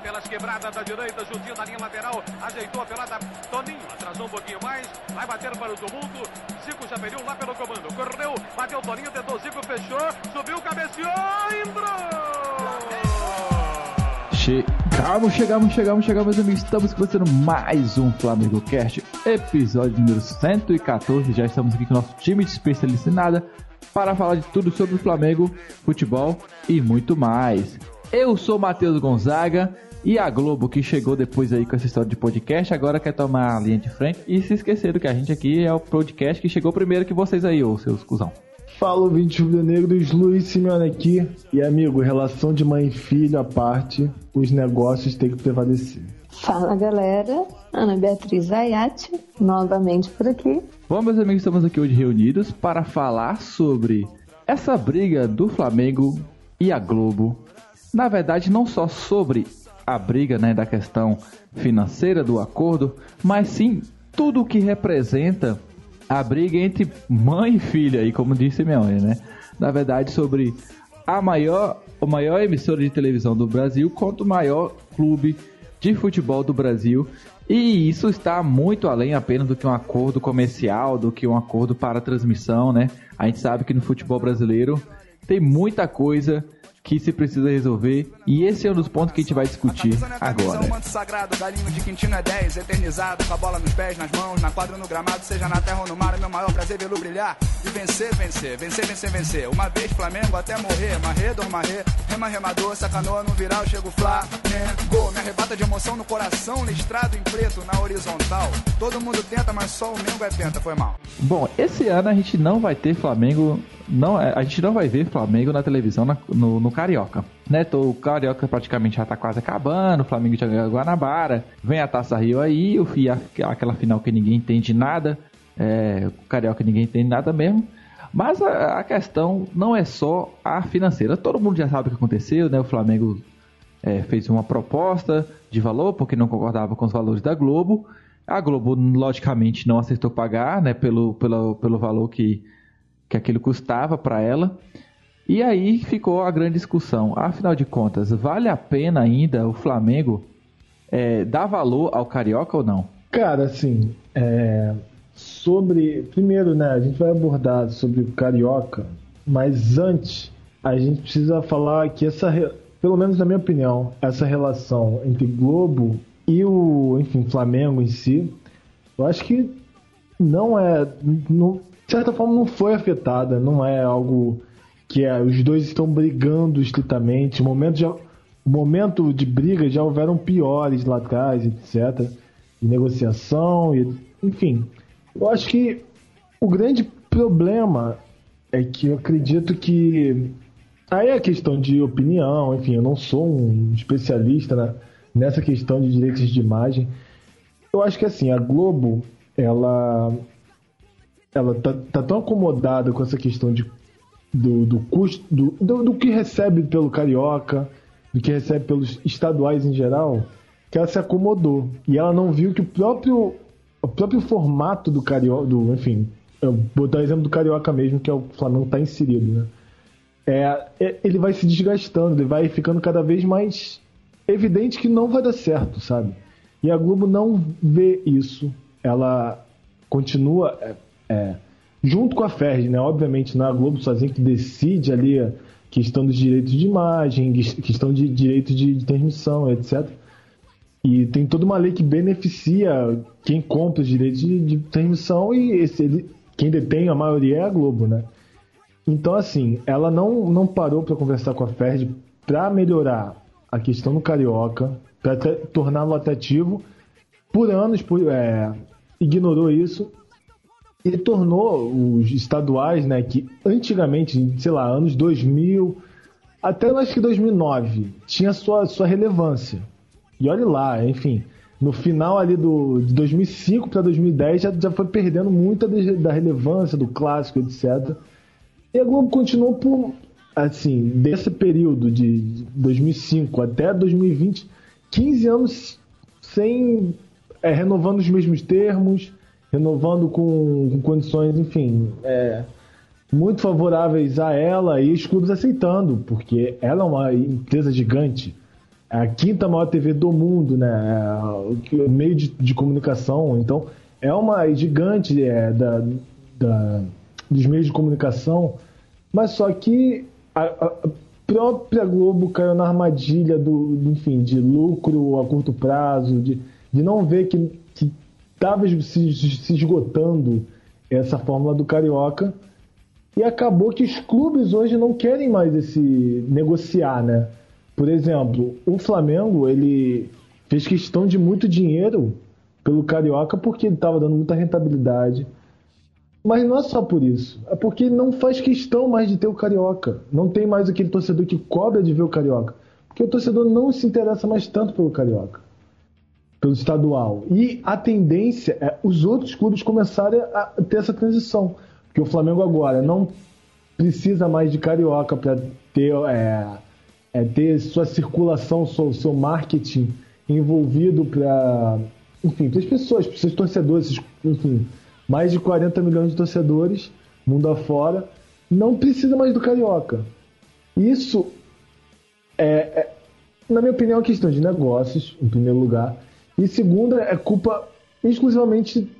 pelas quebradas da direita, juntinho da linha lateral, ajeitou a pelada, Toninho, atrasou um pouquinho mais, vai bater para o tumulto, Zico já perdeu lá pelo comando, correu, bateu Toninho, tentou Zico, fechou, subiu, cabeceou, entrou! Chegamos, chegamos, chegamos, chegamos, meus amigos. Estamos começando mais um Flamengo Cast, episódio número 114. Já estamos aqui com o nosso time de especialista em nada para falar de tudo sobre o Flamengo, futebol e muito mais. Eu sou Matheus Gonzaga e a Globo que chegou depois aí com essa história de podcast agora quer tomar a linha de frente e se esqueceram que a gente aqui é o podcast que chegou primeiro que vocês aí, ô seus cuzão. Fala, 20 rubro-negros, Luiz Simeone aqui. E, amigo, relação de mãe e filho à parte, os negócios têm que prevalecer. Fala, galera. Ana Beatriz Ayati, novamente por aqui. Bom, meus amigos, estamos aqui hoje reunidos para falar sobre essa briga do Flamengo e a Globo. Na verdade, não só sobre a briga né, da questão financeira do acordo, mas sim tudo o que representa a briga entre mãe e filha, aí, como disse mãe, né? Na verdade, sobre a maior, o maior emissora de televisão do Brasil contra o maior clube de futebol do Brasil. E isso está muito além apenas do que um acordo comercial, do que um acordo para transmissão, né? A gente sabe que no futebol brasileiro tem muita coisa que se precisa resolver e esse é um dos pontos que a gente vai discutir agora. manto sagrado, galinho de Quintino é 10, eternizado, com a bola nos pés, nas mãos, na quadra, no gramado, seja na terra ou no mar, é meu maior prazer vê-lo brilhar e vencer, vencer, vencer, vencer, vencer. Uma vez Flamengo até morrer, marrê, rema, remador, sacanoa no viral, chego Flamengo, me arrebata de emoção no coração, listrado em preto na horizontal. Todo mundo tenta, mas só o Mengo é penta, foi mal. Bom, esse ano a gente não vai ter Flamengo, não, a gente não vai ver Flamengo na televisão na, no, no Carioca. Né, tô, o Carioca praticamente já tá quase acabando, o Flamengo já ganhou Guanabara, vem a Taça Rio aí, e a, aquela final que ninguém entende nada, é, o Carioca ninguém entende nada mesmo. Mas a, a, questão não é só a financeira. Todo mundo já sabe o que aconteceu, né? O Flamengo é, fez uma proposta de valor porque não concordava com os valores da Globo. A Globo, logicamente, não aceitou pagar, né? Pelo, pelo, pelo valor que, que aquilo custava para ela. E aí ficou a grande discussão. Afinal de contas, vale a pena ainda o Flamengo é, dar valor ao Carioca ou não? Cara, assim, é, sobre. Primeiro, né, a gente vai abordar sobre o Carioca, mas antes a gente precisa falar que essa, pelo menos na minha opinião, essa relação entre Globo e o, enfim, Flamengo em si, eu acho que não é. Não, de certa forma, não foi afetada, não é algo que é, os dois estão brigando estritamente. Momento, já, momento de briga já houveram piores lá atrás, etc. De negociação, e, enfim. Eu acho que o grande problema é que eu acredito que. Aí é questão de opinião, enfim, eu não sou um especialista na, nessa questão de direitos de imagem. Eu acho que assim, a Globo, ela ela tá, tá tão acomodada com essa questão de do, do custo, do, do, do, que recebe pelo Carioca, do que recebe pelos estaduais em geral, que ela se acomodou. E ela não viu que o próprio, o próprio formato do Carioca, do, enfim, eu vou dar o exemplo do Carioca mesmo, que é o Flamengo está inserido, né? É, é, ele vai se desgastando, ele vai ficando cada vez mais evidente que não vai dar certo, sabe? E a Globo não vê isso. Ela continua. É, é, junto com a Ferg, né? Obviamente não é a Globo sozinha que decide ali a questão dos direitos de imagem, questão de direitos de, de transmissão, etc. E tem toda uma lei que beneficia quem compra os direitos de, de transmissão e esse, ele, quem detém a maioria é a Globo, né? Então, assim, ela não, não parou para conversar com a Ferg para melhorar a questão do Carioca, para torná-lo atrativo. Por anos, por, é, ignorou isso ele tornou os estaduais, né, que antigamente, sei lá, anos 2000, até acho que 2009, tinha sua, sua relevância. E olhe lá, enfim, no final ali do, de 2005 para 2010 já, já foi perdendo muita da relevância do clássico, etc. E a Globo continuou por, assim, desse período de 2005 até 2020, 15 anos sem é, renovando os mesmos termos, renovando com, com condições, enfim, é, muito favoráveis a ela e os clubes aceitando, porque ela é uma empresa gigante. a quinta maior TV do mundo, né? É, meio de, de comunicação. Então, é uma gigante é, da, da, dos meios de comunicação, mas só que a, a própria Globo caiu na armadilha do, enfim, de lucro a curto prazo, de, de não ver que estava se, se esgotando essa fórmula do Carioca e acabou que os clubes hoje não querem mais esse negociar, né? Por exemplo, o Flamengo, ele fez questão de muito dinheiro pelo Carioca porque ele estava dando muita rentabilidade. Mas não é só por isso. É porque não faz questão mais de ter o Carioca. Não tem mais aquele torcedor que cobra de ver o Carioca. Porque o torcedor não se interessa mais tanto pelo Carioca. Pelo estadual. E a tendência é os outros clubes começarem a ter essa transição. Porque o Flamengo agora não precisa mais de Carioca para ter, é, é, ter sua circulação, seu, seu marketing envolvido para enfim, as pessoas, para os seus torcedores, enfim, mais de 40 milhões de torcedores, mundo afora, não precisa mais do Carioca. Isso é, é, na minha opinião, é questão de negócios, em primeiro lugar. E segunda, é culpa exclusivamente,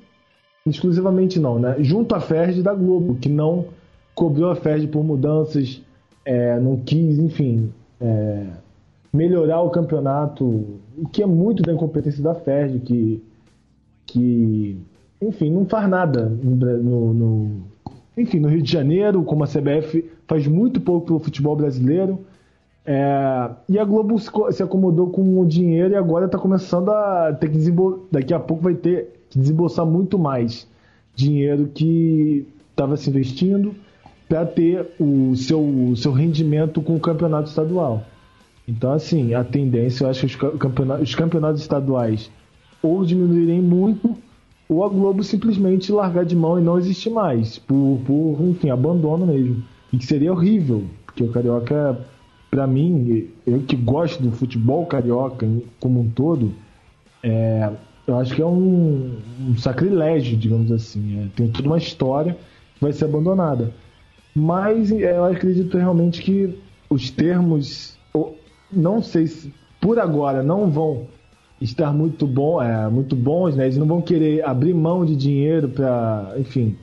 exclusivamente não, né? Junto à FERJ da Globo, que não cobrou a FERJ por mudanças, é, não quis, enfim, é, melhorar o campeonato, o que é muito da incompetência da FERJ, que, que enfim, não faz nada no, no, enfim, no Rio de Janeiro, como a CBF faz muito pouco pelo futebol brasileiro. É, e a Globo se acomodou com o dinheiro e agora está começando a ter que desembolsar. Daqui a pouco vai ter que desembolsar muito mais dinheiro que estava se investindo para ter o seu, o seu rendimento com o campeonato estadual. Então, assim, a tendência, eu acho que os campeonatos, os campeonatos estaduais ou diminuírem muito, ou a Globo simplesmente largar de mão e não existir mais, por, por enfim, abandono mesmo. E que seria horrível, porque o Carioca, para mim, eu que gosto do futebol carioca como um todo, é, eu acho que é um, um sacrilégio, digamos assim. É, tem toda uma história que vai ser abandonada. Mas é, eu acredito realmente que os termos não sei se por agora não vão estar muito bom, é, muito bons, né? Eles não vão querer abrir mão de dinheiro para, enfim,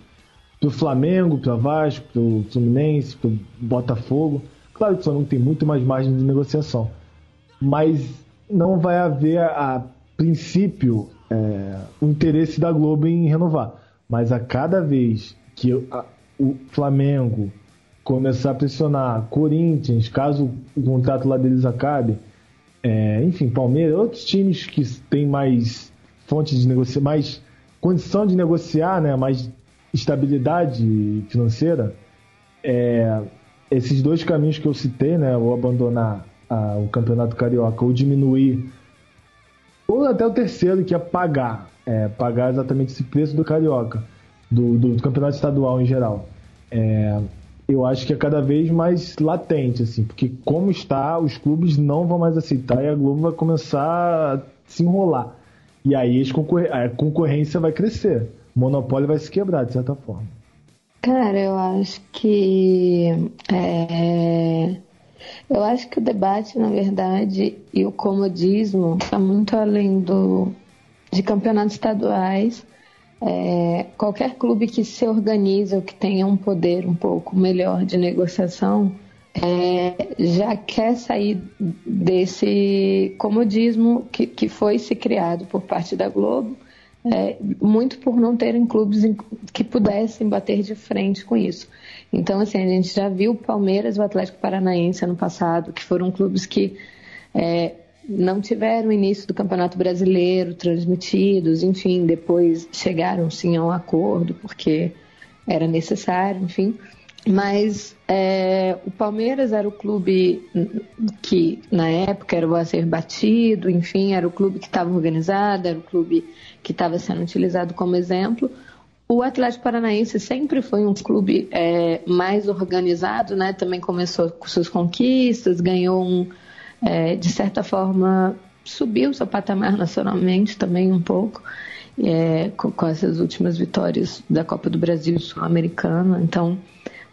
para o Flamengo, para Vasco, para o Fluminense, para o Botafogo. Claro que o Flamengo tem muito mais margem de negociação, mas não vai haver a, princípio é, o interesse da Globo em renovar. Mas a cada vez que a, o Flamengo começar a pressionar Corinthians, caso o contrato lá deles acabe, é, enfim, Palmeiras, outros times que têm mais fontes de negociar, mais condição de negociar, né, mais estabilidade financeira, é, esses dois caminhos que eu citei, né, ou abandonar a, o campeonato carioca ou diminuir, ou até o terceiro que é pagar, é, pagar exatamente esse preço do carioca, do, do, do campeonato estadual em geral. É, eu acho que é cada vez mais latente, assim, porque como está, os clubes não vão mais aceitar e a Globo vai começar a se enrolar. E aí a concorrência vai crescer. O monopólio vai se quebrar, de certa forma. Cara, eu acho que. É... Eu acho que o debate, na verdade, e o comodismo está muito além do, de campeonatos estaduais é, qualquer clube que se organize ou que tenha um poder um pouco melhor de negociação é, já quer sair desse comodismo que, que foi se criado por parte da Globo, é, muito por não terem clubes que pudessem bater de frente com isso. Então, assim, a gente já viu o Palmeiras e o Atlético Paranaense ano passado, que foram clubes que é, não tiveram início do Campeonato Brasileiro transmitidos, enfim, depois chegaram sim a um acordo porque era necessário, enfim. Mas é, o Palmeiras era o clube que na época era o a ser batido, enfim, era o clube que estava organizado, era o clube que estava sendo utilizado como exemplo. O Atlético Paranaense sempre foi um clube é, mais organizado, né? Também começou com suas conquistas, ganhou um, é, de certa forma, subiu seu patamar nacionalmente também um pouco, é, com, com, essas últimas vitórias da Copa do Brasil Sul-Americana. Então,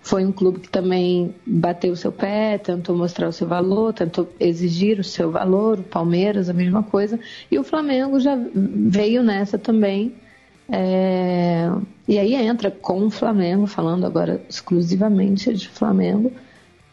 foi um clube que também bateu o seu pé, tentou mostrar o seu valor, tentou exigir o seu valor, o Palmeiras, a mesma coisa, e o Flamengo já veio nessa também. É... E aí entra com o Flamengo, falando agora exclusivamente de Flamengo,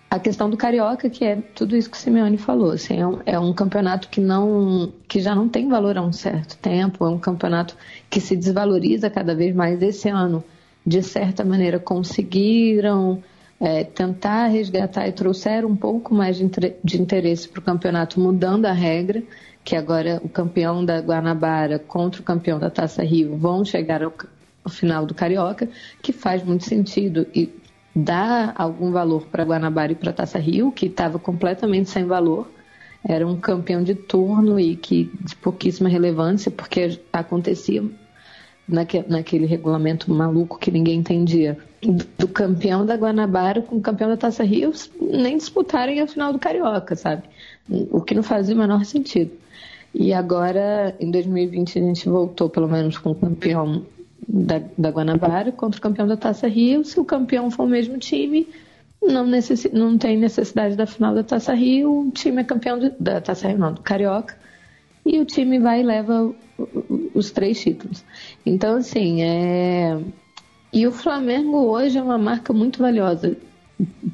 a questão do Carioca, que é tudo isso que o Simeone falou. Assim, é, um, é um campeonato que, não, que já não tem valor há um certo tempo, é um campeonato que se desvaloriza cada vez mais esse ano de certa maneira, conseguiram é, tentar resgatar e trouxeram um pouco mais de, interesse para o campeonato, mudando a regra, que agora o campeão da Guanabara contra o campeão da Taça Rio vão chegar ao, ao final do Carioca, que faz muito sentido e dá algum valor para Guanabara e para Taça Rio, que estava completamente sem valor. Era um campeão de turno e que de pouquíssima relevância, porque acontecia naque, naquele regulamento maluco que ninguém entendia, do campeão da Guanabara com o campeão da Taça Rio nem disputarem a final do Carioca, sabe? O que não fazia o menor sentido. E agora, em 2020, a gente voltou pelo menos com o campeão da, da Guanabara contra o campeão da Taça Rio. Se o campeão for o mesmo time, não, necess, não tem necessidade da final da Taça Rio, o time é campeão de, da Taça Rio, não, do Carioca. E o time vai e leva os três títulos. Então, assim, é. E o Flamengo hoje é uma marca muito valiosa,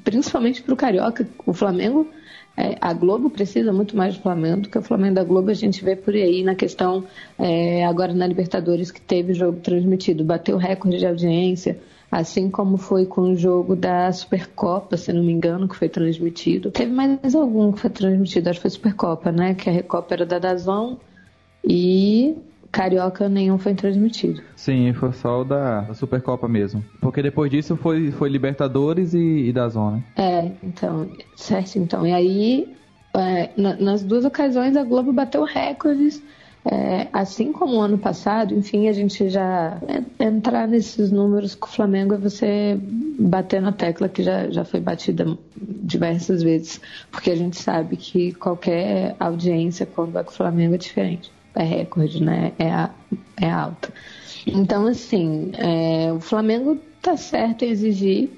principalmente para o Carioca. O Flamengo, é, a Globo precisa muito mais do Flamengo do que o Flamengo da Globo. A gente vê por aí na questão, é, agora na Libertadores, que teve jogo transmitido, bateu recorde de audiência. Assim como foi com o jogo da Supercopa, se não me engano, que foi transmitido. Teve mais algum que foi transmitido, acho que foi Supercopa, né? Que a Recopa era da Dazon e Carioca nenhum foi transmitido. Sim, foi só o da, da Supercopa mesmo. Porque depois disso foi, foi Libertadores e, e da Zona. É, então, certo então. E aí, é, na, nas duas ocasiões, a Globo bateu recordes. É, assim como o ano passado, enfim, a gente já entrar nesses números com o Flamengo é você bater na tecla que já, já foi batida diversas vezes, porque a gente sabe que qualquer audiência quando vai com o Flamengo é diferente é recorde, né? É, é alta. Então, assim, é, o Flamengo tá certo em exigir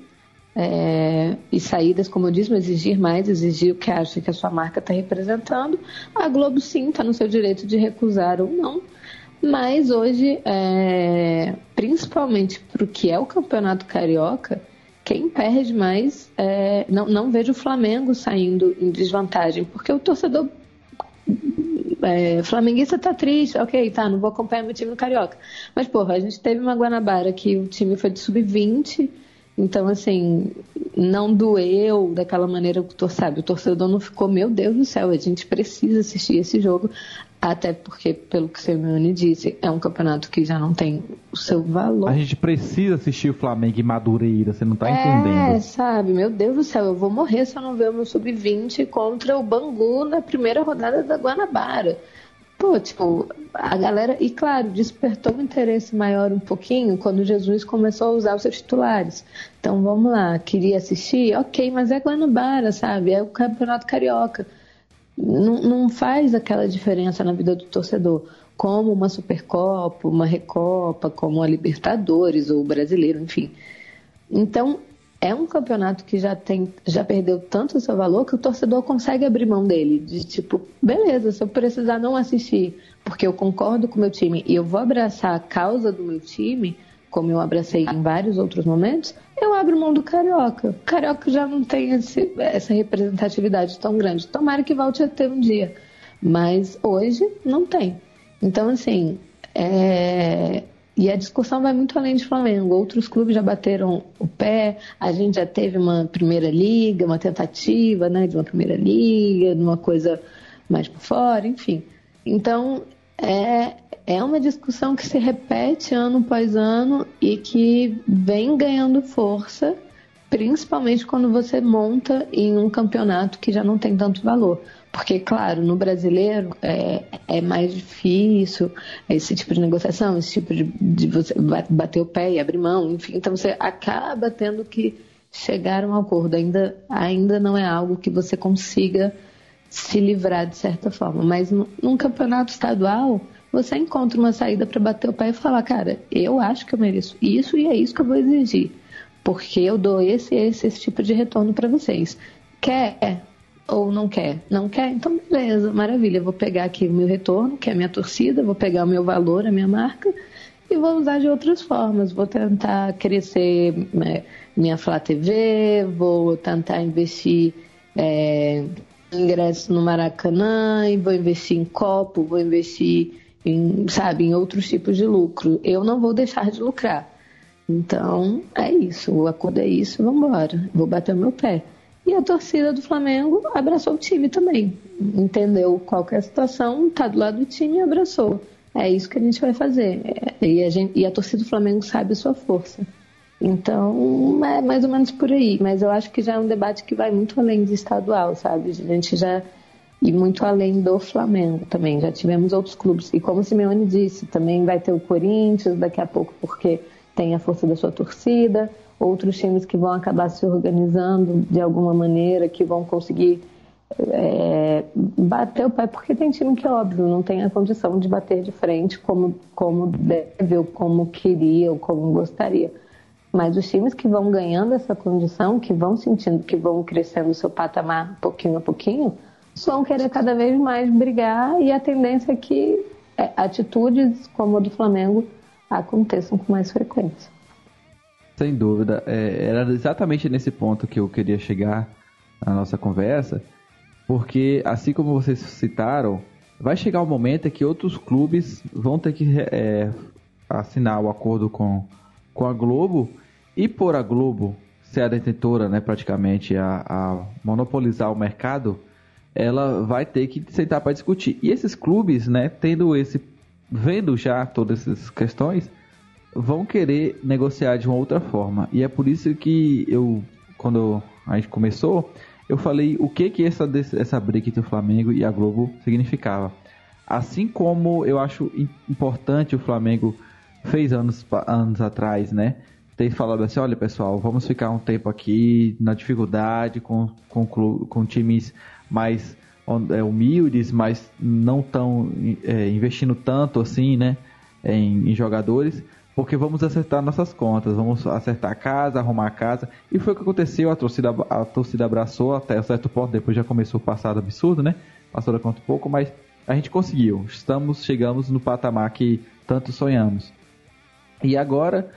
é, e saídas, como eu disse, exigir mais, exigir o que acha que a sua marca está representando. A Globo, sim, está no seu direito de recusar ou não. Mas hoje, é, principalmente para o que é o Campeonato Carioca, quem perde mais, é, não, não vejo o Flamengo saindo em desvantagem, porque o torcedor é, flamenguista tá triste, ok, tá, não vou acompanhar meu time no Carioca. Mas, porra, a gente teve uma Guanabara que o time foi de sub-20, então, assim, não doeu daquela maneira que o torcedor, o torcedor não ficou, meu Deus do céu, a gente precisa assistir esse jogo, até porque, pelo que o Simeone disse, é um campeonato que já não tem o seu valor. A gente precisa assistir o Flamengo em Madureira, você não tá é, entendendo. É, sabe, meu Deus do céu, eu vou morrer se eu não ver o meu sub-20 contra o Bangu na primeira rodada da Guanabara. Pô, tipo, a galera. E claro, despertou um interesse maior um pouquinho quando Jesus começou a usar os seus titulares. Então vamos lá, queria assistir? Ok, mas é Guanabara, sabe? É o Campeonato Carioca. Não, não faz aquela diferença na vida do torcedor. Como uma Supercopa, uma Recopa, como a Libertadores ou o Brasileiro, enfim. Então, é um campeonato que já tem, já perdeu tanto o seu valor que o torcedor consegue abrir mão dele. De tipo, beleza, se eu precisar não assistir, porque eu concordo com o meu time e eu vou abraçar a causa do meu time, como eu abracei em vários outros momentos, eu abro mão do carioca. O carioca já não tem esse, essa representatividade tão grande. Tomara que volte a ter um dia. Mas hoje não tem. Então, assim, é, e a discussão vai muito além de Flamengo. Outros clubes já bateram o pé, a gente já teve uma primeira liga, uma tentativa né, de uma primeira liga, de uma coisa mais por fora, enfim. Então, é, é uma discussão que se repete ano após ano e que vem ganhando força, principalmente quando você monta em um campeonato que já não tem tanto valor. Porque, claro, no brasileiro é, é mais difícil esse tipo de negociação, esse tipo de, de você bater o pé e abrir mão, enfim. Então você acaba tendo que chegar a um acordo. Ainda, ainda não é algo que você consiga se livrar de certa forma. Mas num campeonato estadual, você encontra uma saída para bater o pé e falar, cara, eu acho que eu mereço isso e é isso que eu vou exigir. porque eu dou esse, esse, esse tipo de retorno para vocês. Quer ou não quer? Não quer? Então, beleza, maravilha. Eu vou pegar aqui o meu retorno, que é a minha torcida, vou pegar o meu valor, a minha marca, e vou usar de outras formas. Vou tentar crescer é, minha Flá TV, vou tentar investir é, ingresso no Maracanã, e vou investir em copo, vou investir em, sabe, em outros tipos de lucro. Eu não vou deixar de lucrar. Então, é isso. O acordo é isso, vamos embora. Vou bater o meu pé. E a torcida do Flamengo abraçou o time também. Entendeu qual é situação, tá do lado do time e abraçou. É isso que a gente vai fazer. E a, gente, e a torcida do Flamengo sabe a sua força. Então, é mais ou menos por aí. Mas eu acho que já é um debate que vai muito além de estadual, sabe? A gente já. E muito além do Flamengo também. Já tivemos outros clubes. E como o Simeone disse, também vai ter o Corinthians daqui a pouco, porque tem a força da sua torcida. Outros times que vão acabar se organizando de alguma maneira, que vão conseguir é, bater o pé, porque tem time que, óbvio, não tem a condição de bater de frente como, como deve, ou como queria, ou como gostaria. Mas os times que vão ganhando essa condição, que vão sentindo que vão crescendo o seu patamar pouquinho a pouquinho, vão querer cada vez mais brigar e a tendência é que é, atitudes como a do Flamengo aconteçam com mais frequência. Sem dúvida. É, era exatamente nesse ponto que eu queria chegar na nossa conversa, porque assim como vocês citaram, vai chegar o um momento em que outros clubes vão ter que é, assinar o acordo com com a Globo e por a Globo ser a detentora, né, praticamente a, a monopolizar o mercado, ela vai ter que sentar para discutir. E esses clubes, né, tendo esse vendo já todas essas questões, vão querer negociar de uma outra forma. E é por isso que eu quando a gente começou, eu falei o que que essa essa briga entre o Flamengo e a Globo significava. Assim como eu acho importante o Flamengo fez anos, anos atrás, né? Tem falado assim, olha pessoal, vamos ficar um tempo aqui na dificuldade com, com, com times mais é, humildes, mas não tão é, investindo tanto assim, né? Em, em, jogadores, porque vamos acertar nossas contas, vamos acertar a casa, arrumar a casa. E foi o que aconteceu, a torcida, a torcida abraçou até certo ponto, depois já começou o passado absurdo, né? Passou da conta um pouco, mas a gente conseguiu. Estamos, chegamos no patamar que tanto sonhamos. E agora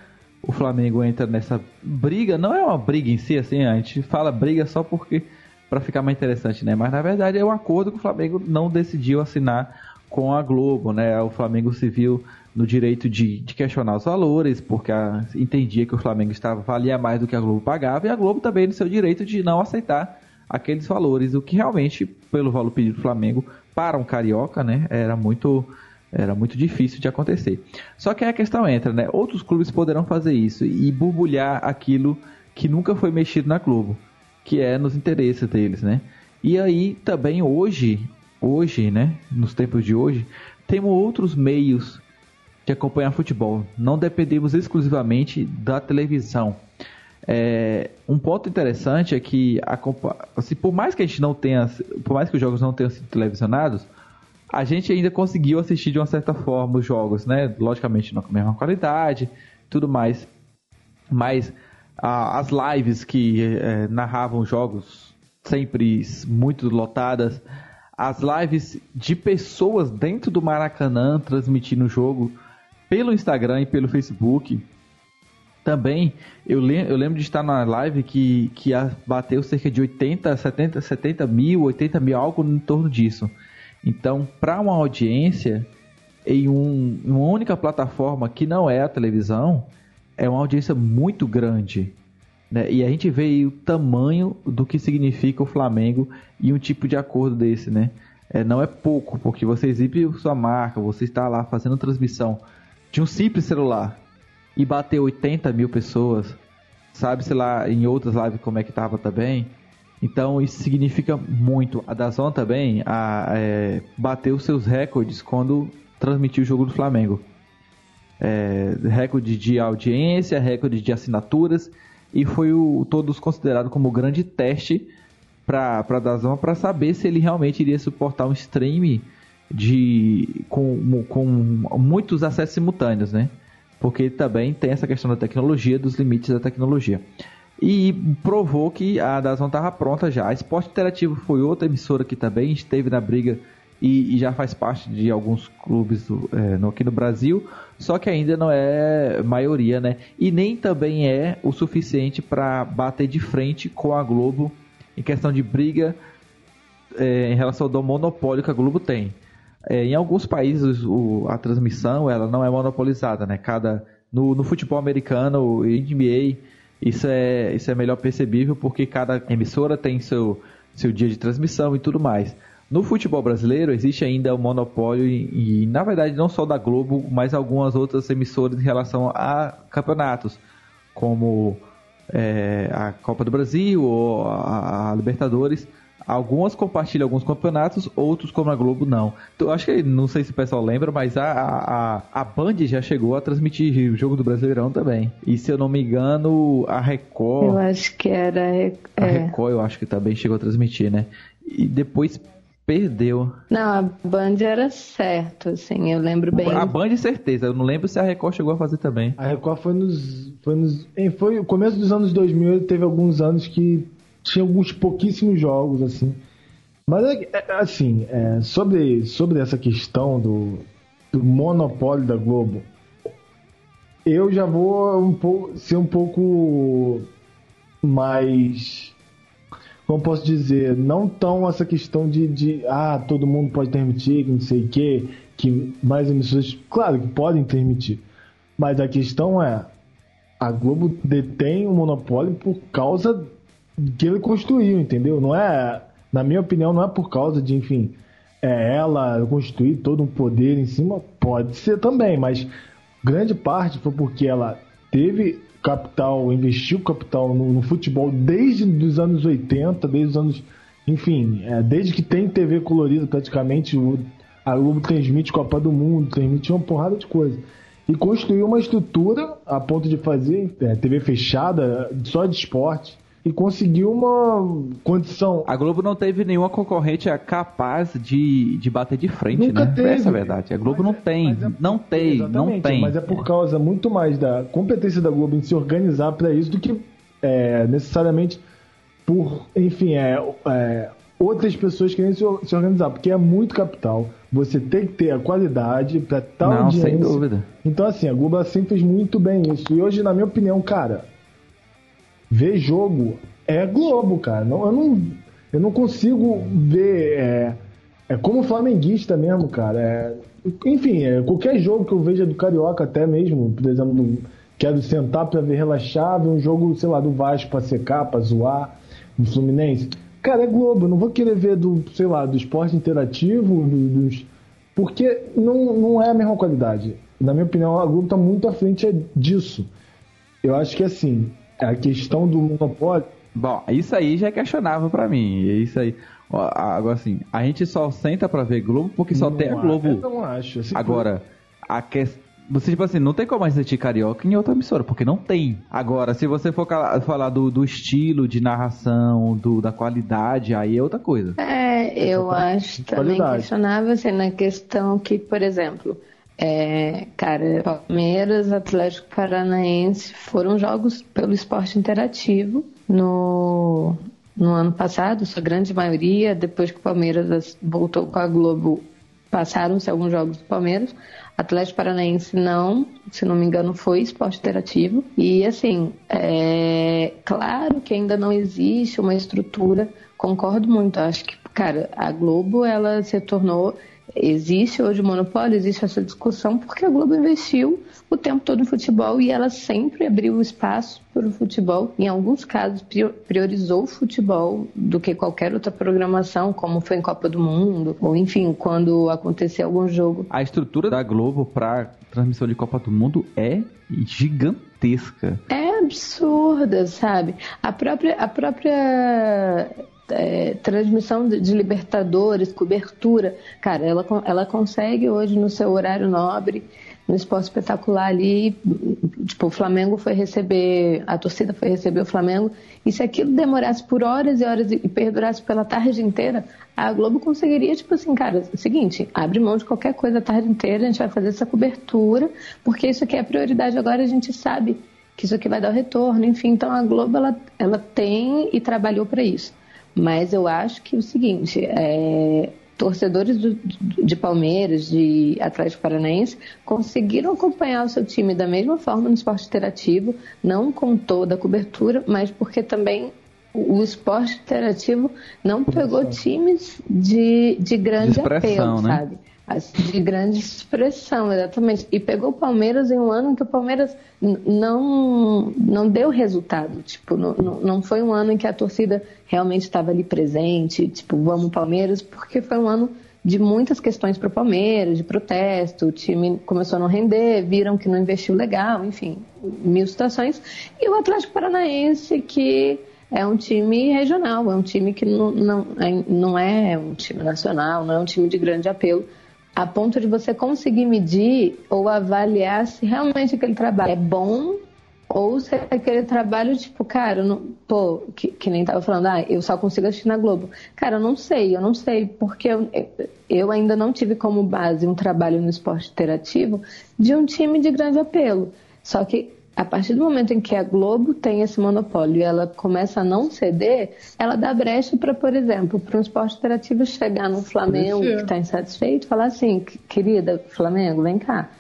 o Flamengo entra nessa briga, não é uma briga em si, assim, a gente fala briga só porque para ficar mais interessante, né? Mas na verdade é um acordo que o Flamengo não decidiu assinar com a Globo, né? O Flamengo se viu no direito de, de questionar os valores, porque a, entendia que o Flamengo estava valia mais do que a Globo pagava, e a Globo também no seu direito de não aceitar aqueles valores, o que realmente, pelo valor pedido do Flamengo, para um carioca, né, era muito era muito difícil de acontecer. Só que aí a questão entra, né? Outros clubes poderão fazer isso e borbulhar aquilo que nunca foi mexido na Globo, que é nos interesses deles, né? E aí também hoje, hoje, né, nos tempos de hoje, temos outros meios de acompanhar futebol. Não dependemos exclusivamente da televisão. É, um ponto interessante é que, assim, por mais que a gente não tenha, por mais que os jogos não tenham sido televisionados, a gente ainda conseguiu assistir de uma certa forma os jogos, né? Logicamente não com a mesma qualidade, tudo mais. Mas ah, as lives que eh, narravam jogos sempre muito lotadas, as lives de pessoas dentro do Maracanã transmitindo o jogo pelo Instagram e pelo Facebook. Também eu, lem eu lembro de estar na live que, que bateu cerca de 80, 70, 70 mil, 80 mil, algo em torno disso. Então, para uma audiência em um, uma única plataforma que não é a televisão, é uma audiência muito grande. Né? E a gente vê o tamanho do que significa o Flamengo e um tipo de acordo desse, né? É, não é pouco, porque você exibe sua marca, você está lá fazendo transmissão de um simples celular e bater 80 mil pessoas, sabe, sei lá, em outras lives como é que tava também. Então isso significa muito. A Dazon também a, é, bateu seus recordes quando transmitiu o jogo do Flamengo. É, recorde de audiência, recorde de assinaturas e foi o, todos considerado como o grande teste para a Dazon para saber se ele realmente iria suportar um stream de com, com muitos acessos simultâneos, né? porque também tem essa questão da tecnologia, dos limites da tecnologia. E provou que a Dazon estava pronta já. A Esporte Interativo foi outra emissora que também esteve na briga e, e já faz parte de alguns clubes é, no, aqui no Brasil, só que ainda não é maioria, né? E nem também é o suficiente para bater de frente com a Globo em questão de briga é, em relação ao monopólio que a Globo tem. É, em alguns países o, a transmissão ela não é monopolizada, né? Cada no, no futebol americano, NBA, isso é isso é melhor percebível porque cada emissora tem seu seu dia de transmissão e tudo mais. No futebol brasileiro existe ainda o monopólio e, e, na verdade não só da Globo, mas algumas outras emissoras em relação a campeonatos, como é, a Copa do Brasil ou a, a Libertadores Algumas compartilham alguns campeonatos, outros, como a Globo, não. Então, acho que, não sei se o pessoal lembra, mas a, a, a Band já chegou a transmitir o jogo do Brasileirão também. E se eu não me engano, a Record. Eu acho que era. É. A Record, eu acho que também chegou a transmitir, né? E depois perdeu. Não, a Band era certo, assim, eu lembro bem. A Band, certeza. Eu não lembro se a Record chegou a fazer também. A Record foi nos. Foi nos. Foi o começo dos anos 2000, teve alguns anos que tinha alguns pouquíssimos jogos, assim. Mas, é, é, assim, é, sobre, sobre essa questão do, do monopólio da Globo, eu já vou um pouco, ser um pouco mais. Como posso dizer? Não tão essa questão de, de ah, todo mundo pode permitir, que não sei o quê, que mais emissoras. Claro que podem permitir. Mas a questão é: a Globo detém o monopólio por causa que ele construiu, entendeu? Não é, na minha opinião, não é por causa de, enfim, é ela construir todo um poder em cima, pode ser também, mas grande parte foi porque ela teve capital, investiu capital no, no futebol desde os anos 80, desde os anos, enfim, é, desde que tem TV colorida praticamente, o, a Globo transmite Copa do Mundo, transmite uma porrada de coisa. E construiu uma estrutura a ponto de fazer é, TV fechada só de esporte, e conseguiu uma condição. A Globo não teve nenhuma concorrente capaz de, de bater de frente, Nunca né? Teve. Essa é a verdade. A Globo não é, tem, é, não tem, não tem. Mas é por causa muito mais da competência da Globo em se organizar para isso do que é, necessariamente por, enfim, é, é, outras pessoas querem se, se, organizar, porque é muito capital. Você tem que ter a qualidade para tal não, audiência. Sem dúvida. Então, assim, a Globo sempre fez muito bem isso. E hoje, na minha opinião, cara, ver jogo é Globo, cara. Não, eu, não, eu não consigo ver. É, é como flamenguista mesmo, cara. É, enfim, é, qualquer jogo que eu veja do Carioca, até mesmo, por exemplo, quero sentar pra ver relaxar, ver um jogo, sei lá, do Vasco pra secar, pra zoar, do Fluminense. Cara, é Globo, eu não vou querer ver do, sei lá, do esporte interativo, do, dos. Porque não, não é a mesma qualidade. Na minha opinião, a Globo tá muito à frente disso. Eu acho que assim, a questão do monopólio. Bom, isso aí já é questionável para mim. Isso aí. Agora assim, a gente só senta para ver Globo porque só não tem a Globo. Eu não acho. Assim, Agora, a questão. Você, tipo assim, não tem como assistir Carioca em outra emissora, porque não tem. Agora, se você for falar do, do estilo de narração, do, da qualidade, aí é outra coisa. É, eu acho também qualidade. questionável, assim, na questão que, por exemplo, é, cara, Palmeiras, Atlético Paranaense foram jogos pelo esporte interativo no, no ano passado, sua grande maioria, depois que o Palmeiras voltou com a Globo, passaram-se alguns jogos do Palmeiras. Atlético Paranaense não, se não me engano, foi esporte interativo. E assim, é claro que ainda não existe uma estrutura, concordo muito, acho que, cara, a Globo ela se tornou Existe hoje o monopólio, existe essa discussão, porque a Globo investiu o tempo todo em futebol e ela sempre abriu espaço para o futebol. Em alguns casos, priorizou o futebol do que qualquer outra programação, como foi em Copa do Mundo, ou enfim, quando acontecer algum jogo. A estrutura da Globo para transmissão de Copa do Mundo é gigantesca. É absurda, sabe? A própria, a própria é, transmissão de, de, Libertadores, cobertura, cara, ela, ela consegue hoje no seu horário nobre, no esporte espetacular ali, tipo, o Flamengo foi receber, a torcida foi receber o Flamengo, e se aquilo demorasse por horas e horas e perdurasse pela tarde inteira, a Globo conseguiria, tipo assim, cara, seguinte, abre mão de qualquer coisa a tarde inteira, a gente vai fazer essa cobertura, porque isso aqui é prioridade agora, a gente sabe que isso aqui vai dar o retorno, enfim. Então a Globo, ela, ela tem e trabalhou para isso. Mas eu acho que é o seguinte, é, torcedores do, de Palmeiras, de Atlético Paranaense, conseguiram acompanhar o seu time da mesma forma no esporte interativo, não com toda a cobertura, mas porque também o esporte interativo não pegou times de, de grande de apelo, né? sabe? De grande expressão, exatamente. E pegou o Palmeiras em um ano que o Palmeiras não, não deu resultado. Tipo, não, não foi um ano em que a torcida realmente estava ali presente, tipo, vamos Palmeiras, porque foi um ano de muitas questões para o Palmeiras, de protesto, o time começou a não render, viram que não investiu legal, enfim, mil situações. E o Atlético Paranaense, que é um time regional, é um time que não, não, é, não é um time nacional, não é um time de grande apelo, a ponto de você conseguir medir ou avaliar se realmente aquele trabalho é bom ou se é aquele trabalho, tipo, cara, não, pô, que, que, nem tava falando, ah, eu só consigo assistir na Globo. Cara, eu não sei, eu não sei, porque eu, eu ainda não tive como base um trabalho no esporte interativo de um time de grande apelo. Só que a partir do momento em que a Globo tem esse monopólio e ela começa a não ceder, ela dá brecha para, por exemplo, para um esporte interativo chegar no Flamengo que está insatisfeito e falar assim, querida Flamengo, vem cá,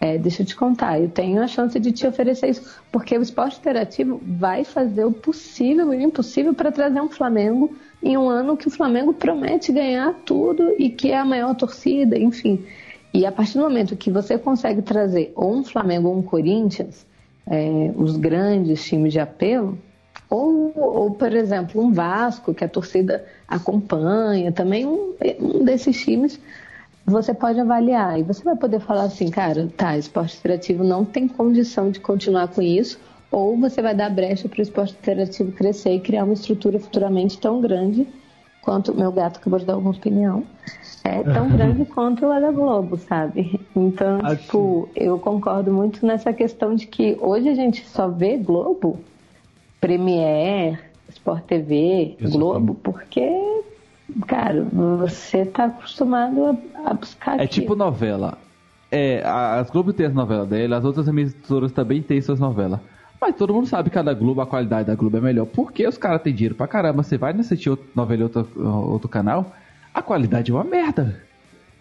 é, deixa eu te contar, eu tenho a chance de te oferecer isso, porque o esporte interativo vai fazer o possível e o impossível para trazer um Flamengo em um ano que o Flamengo promete ganhar tudo e que é a maior torcida, enfim. E a partir do momento que você consegue trazer ou um Flamengo ou um Corinthians, é, os grandes times de apelo, ou, ou, por exemplo, um Vasco, que a torcida acompanha, também um, um desses times, você pode avaliar. E você vai poder falar assim, cara, tá, esporte interativo não tem condição de continuar com isso, ou você vai dar brecha para o esporte interativo crescer e criar uma estrutura futuramente tão grande quanto meu gato acabou de dar alguma opinião é tão grande quanto a da Globo, sabe? Então, assim. tipo, eu concordo muito nessa questão de que hoje a gente só vê Globo, Premiere, Sport TV, Globo, porque, cara, você tá acostumado a, buscar. É tipo novela. É, as Globo tem as novelas dela, as outras emissoras também têm suas novelas. Mas todo mundo sabe que a da Globo, a qualidade da Globo é melhor. Porque os caras têm dinheiro pra caramba. Você vai assistir outra novela em outro, outro canal, a qualidade é uma merda.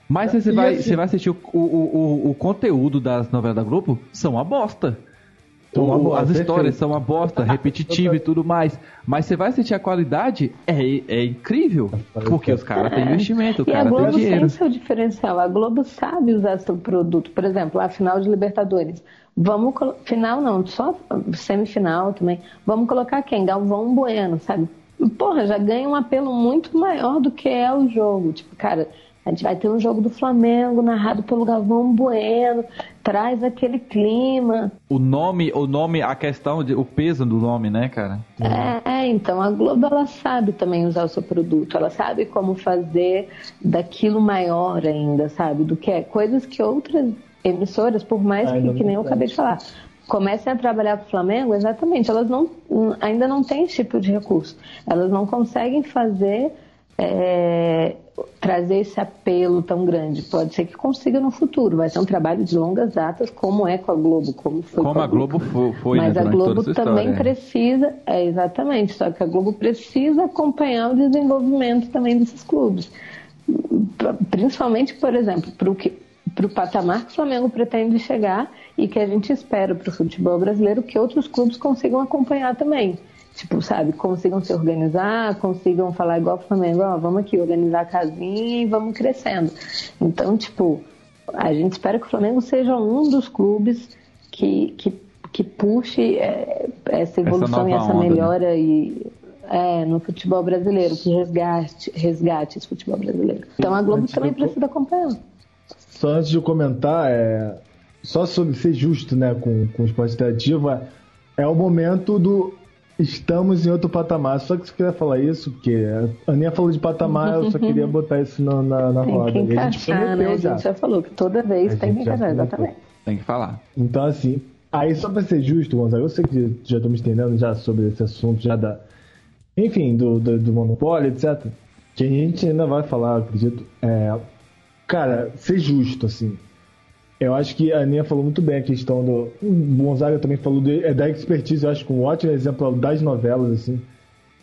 Mas você vai, assim, você vai assistir o, o, o, o, conteúdo das novelas da Globo, são uma bosta. Uma bosta, as histórias são uma bosta, repetitiva e tudo mais. Mas você vai assistir a qualidade, é, é incrível. Porque os caras têm investimento, o cara tem dinheiro. a Globo tem seu diferencial. A Globo sabe usar seu produto. Por exemplo, a final de Libertadores. Vamos final não, só semifinal também. Vamos colocar quem? Galvão Bueno, sabe? porra, já ganha um apelo muito maior do que é o jogo. Tipo, cara, a gente vai ter um jogo do Flamengo narrado pelo Galvão Bueno, traz aquele clima. O nome, o nome, a questão, de, o peso do nome, né, cara? É, é, então a Globo ela sabe também usar o seu produto, ela sabe como fazer daquilo maior ainda, sabe? Do que é coisas que outras emissoras, por mais que, que nem eu acabei de falar, comecem a trabalhar com o Flamengo, exatamente, elas não, ainda não têm esse tipo de recurso. Elas não conseguem fazer, é, trazer esse apelo tão grande. Pode ser que consiga no futuro, vai ser um trabalho de longas datas, como é com a Globo, como foi como com a, a Globo. foi, foi Mas né, a Globo também história. precisa, é, exatamente, só que a Globo precisa acompanhar o desenvolvimento também desses clubes. Principalmente, por exemplo, para o que para o patamar que o Flamengo pretende chegar e que a gente espera para o futebol brasileiro que outros clubes consigam acompanhar também. Tipo, sabe, consigam se organizar, consigam falar igual o Flamengo, ó, vamos aqui organizar a casinha e vamos crescendo. Então, tipo, a gente espera que o Flamengo seja um dos clubes que, que, que puxe é, essa evolução essa e essa onda, né? melhora né? e, é, no futebol brasileiro, que resgate, resgate esse futebol brasileiro. Então a Globo também precisa acompanhar. Só antes de comentar, é, só sobre ser justo né, com, com o esporte interativo, é, o momento do estamos em outro patamar. Só que você queria falar isso, porque a Aninha falou de patamar, eu só queria botar isso na, na, na tem roda. Que encaixar, a né? já. A gente já falou que toda vez a tem que encaixar, exatamente. Tem que falar. Então, assim, aí só pra ser justo, Gonzalo, eu sei que já estamos entendendo já sobre esse assunto, já da. Enfim, do, do, do monopólio, etc. que a gente ainda vai falar, acredito, é, cara, ser justo, assim. Eu acho que a Aninha falou muito bem a questão do. O Gonzaga também falou de, é, da expertise, eu acho que um ótimo exemplo das novelas, assim.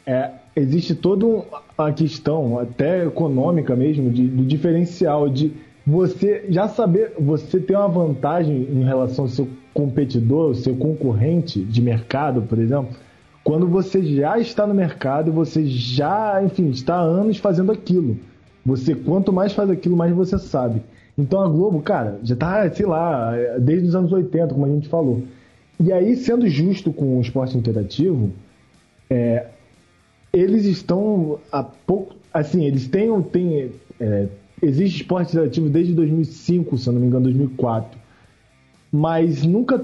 É, existe toda uma questão, até econômica mesmo, de, do diferencial, de você já saber, você ter uma vantagem em relação ao seu competidor, ao seu concorrente de mercado, por exemplo, quando você já está no mercado, você já, enfim, está há anos fazendo aquilo. Você, quanto mais faz aquilo, mais você sabe. Então a Globo, cara, já tá, sei lá, desde os anos 80, como a gente falou. E aí, sendo justo com o esporte interativo, é, eles estão há pouco. Assim, eles têm. têm é, existe esporte interativo desde 2005, se eu não me engano, 2004. Mas nunca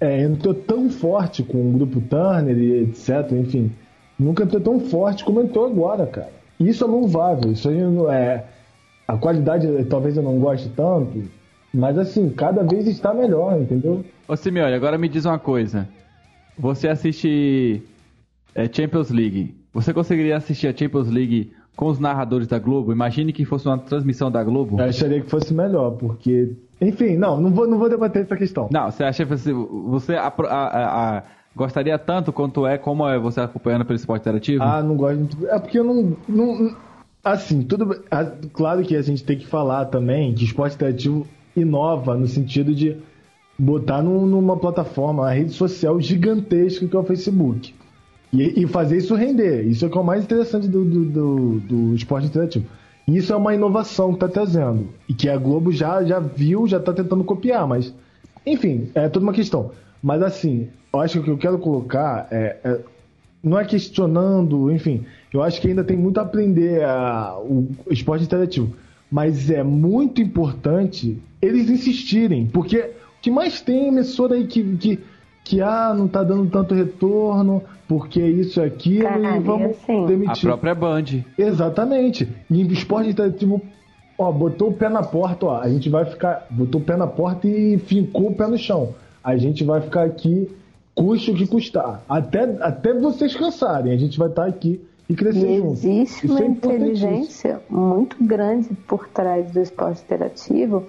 é, entrou tão forte com o grupo Turner e etc. Enfim, nunca entrou tão forte como entrou agora, cara. Isso é louvável. Isso aí é a qualidade talvez eu não goste tanto, mas assim, cada vez está melhor, entendeu? Ô Simeone, agora me diz uma coisa. Você assiste é, Champions League. Você conseguiria assistir a Champions League com os narradores da Globo? Imagine que fosse uma transmissão da Globo. Eu acharia que fosse melhor, porque. Enfim, não, não vou, não vou debater essa questão. Não, você acha que você, você a, a, a, gostaria tanto quanto é, como é você acompanhando pelo esporte interativo? Ah, não gosto. É porque eu não, não Assim, tudo. Claro que a gente tem que falar também que esporte interativo inova no sentido de botar num, numa plataforma, uma rede social gigantesca que é o Facebook. E, e, fazer isso render. Isso é o que é o mais interessante do, do, do, do esporte interativo. E isso é uma inovação que está trazendo. E que a Globo já, já viu, já está tentando copiar, mas. Enfim, é toda uma questão. Mas assim, eu acho que o que eu quero colocar é, é não é questionando, enfim, eu acho que ainda tem muito a aprender a, o esporte interativo. Mas é muito importante eles insistirem, porque o que mais tem emissora aí que, que, que ah, não tá dando tanto retorno, porque isso e aquilo, Caralho, e vamos assim. demitir. A própria Band. Exatamente. E esporte interativo, ó, botou o pé na porta, ó, a gente vai ficar. Botou o pé na porta e fincou o pé no chão. A gente vai ficar aqui custe o que custar. Até, até vocês cansarem, a gente vai estar aqui e crescer e junto. Existe Isso uma é inteligência muito grande por trás do esporte interativo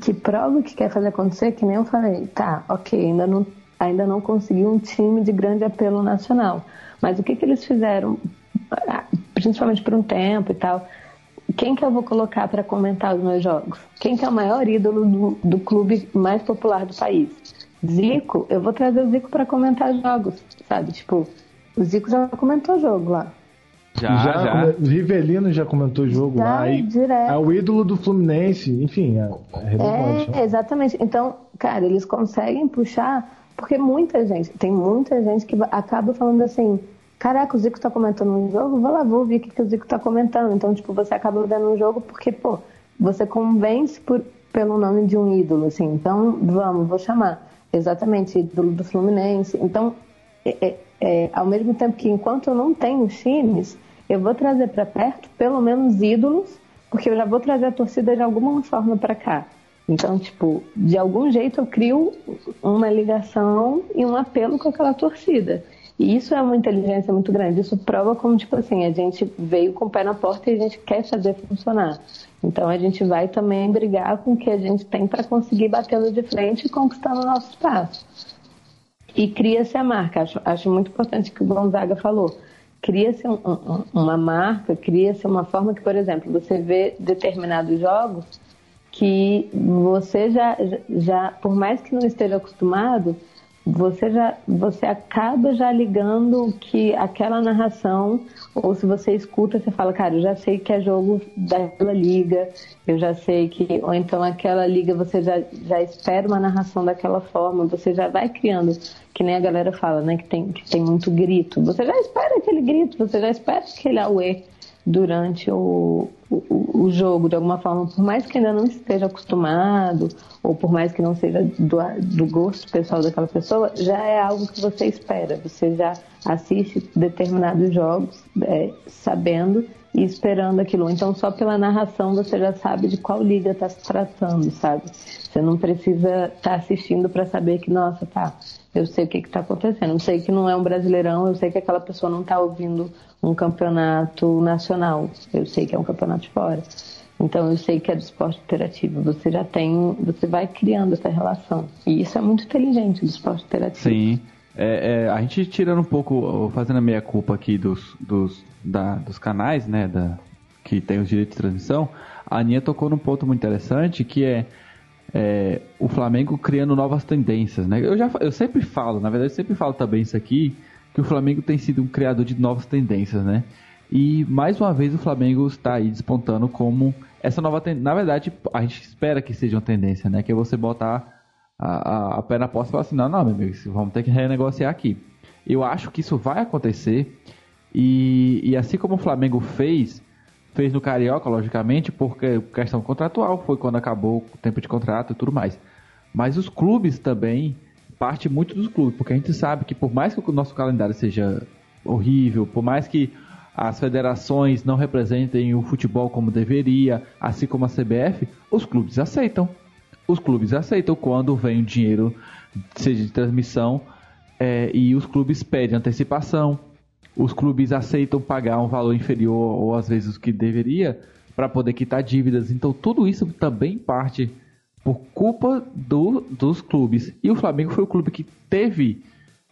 que prova que quer fazer acontecer, que nem eu falei, tá, ok, ainda não, ainda não conseguiu um time de grande apelo nacional. Mas o que, que eles fizeram, principalmente por um tempo e tal, quem que eu vou colocar para comentar os meus jogos? Quem que é o maior ídolo do, do clube mais popular do país? Zico, eu vou trazer o Zico para comentar jogos, sabe? Tipo, o Zico já comentou jogo lá. Já, já. já. Rivelino já comentou o jogo já, lá. E direto. É o ídolo do Fluminense, enfim, é, é. É, exatamente. Então, cara, eles conseguem puxar, porque muita gente, tem muita gente que acaba falando assim, caraca, o Zico tá comentando um jogo, vou lá, vou ouvir o que, que o Zico tá comentando. Então, tipo, você acaba vendo um jogo porque, pô, você convence por, pelo nome de um ídolo, assim. Então, vamos, vou chamar. Exatamente, ídolo do Fluminense. Então, é, é, é, ao mesmo tempo que enquanto eu não tenho times, eu vou trazer para perto pelo menos ídolos, porque eu já vou trazer a torcida de alguma forma para cá. Então, tipo, de algum jeito eu crio uma ligação e um apelo com aquela torcida. E isso é uma inteligência muito grande. Isso prova como, tipo assim, a gente veio com o pé na porta e a gente quer fazer funcionar. Então a gente vai também brigar com o que a gente tem para conseguir batendo de frente e conquistando o nosso espaço. E cria-se a marca. Acho, acho muito importante que o Gonzaga falou. Cria-se um, um, uma marca, cria-se uma forma que, por exemplo, você vê determinados jogos que você já, já, por mais que não esteja acostumado, você já você acaba já ligando que aquela narração ou se você escuta você fala cara eu já sei que é jogo daquela liga eu já sei que ou então aquela liga você já já espera uma narração daquela forma você já vai criando que nem a galera fala né que tem que tem muito grito. Você já espera aquele grito você já espera aquele auê durante o, o, o, jogo, de alguma forma, por mais que ainda não esteja acostumado, ou por mais que não seja do, do gosto pessoal daquela pessoa, já é algo que você espera. Você já assiste determinados jogos é, sabendo e esperando aquilo. Então, só pela narração você já sabe de qual liga está se tratando, sabe? Você não precisa estar tá assistindo para saber que, nossa, tá, eu sei o que está acontecendo. Eu sei que não é um brasileirão, eu sei que aquela pessoa não está ouvindo um campeonato nacional, eu sei que é um campeonato de fora. Então eu sei que é do esporte interativo. Você já tem, você vai criando essa relação. E isso é muito inteligente do esporte interativo. Sim. É, é, a gente tirando um pouco, fazendo a meia culpa aqui dos, dos, da, dos canais, né, da, que tem os direitos de transmissão, a Aninha tocou num ponto muito interessante que é, é, o Flamengo criando novas tendências, né? Eu já eu sempre falo, na verdade eu sempre falo também isso aqui, que o Flamengo tem sido um criador de novas tendências, né? E mais uma vez o Flamengo está aí despontando como essa nova tendência. Na verdade, a gente espera que seja uma tendência, né? Que é você botar a, a, a pé na porta e falar assim, não, não, meu amigo, vamos ter que renegociar aqui. Eu acho que isso vai acontecer e, e assim como o Flamengo fez, fez no Carioca, logicamente, porque questão contratual foi quando acabou o tempo de contrato e tudo mais. Mas os clubes também, parte muito dos clubes, porque a gente sabe que por mais que o nosso calendário seja horrível, por mais que as federações não representem o futebol como deveria, assim como a CBF, os clubes aceitam os clubes aceitam quando vem o dinheiro, seja de transmissão, é, e os clubes pedem antecipação. Os clubes aceitam pagar um valor inferior ou às vezes o que deveria para poder quitar dívidas. Então tudo isso também parte por culpa do, dos clubes. E o Flamengo foi o clube que teve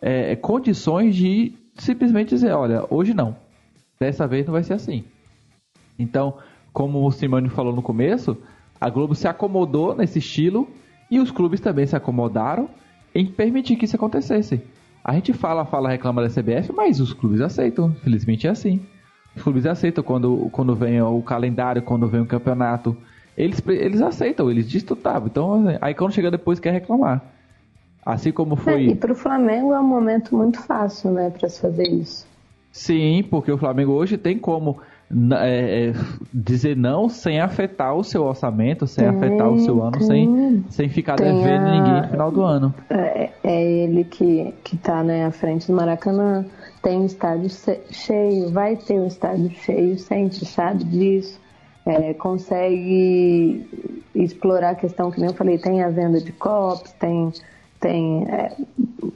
é, condições de simplesmente dizer, olha, hoje não. Dessa vez não vai ser assim. Então, como o Simone falou no começo, a Globo se acomodou nesse estilo e os clubes também se acomodaram em permitir que isso acontecesse. A gente fala, fala, reclama da CBF, mas os clubes aceitam. Felizmente é assim. Os clubes aceitam quando, quando vem o calendário, quando vem o campeonato. Eles, eles aceitam, eles disputavam. Então, aí quando chega depois quer reclamar. Assim como foi. É, e para o Flamengo é um momento muito fácil, né, para se fazer isso. Sim, porque o Flamengo hoje tem como é, é, dizer não sem afetar o seu orçamento, sem tem, afetar o seu ano, sem, sem ficar devendo a, ninguém no final do ano. É, é ele que, que tá né, à frente do Maracanã, tem um estádio cheio, vai ter um estádio cheio sempre, sabe disso. É, consegue explorar a questão que nem eu falei, tem a venda de copos, tem tem é,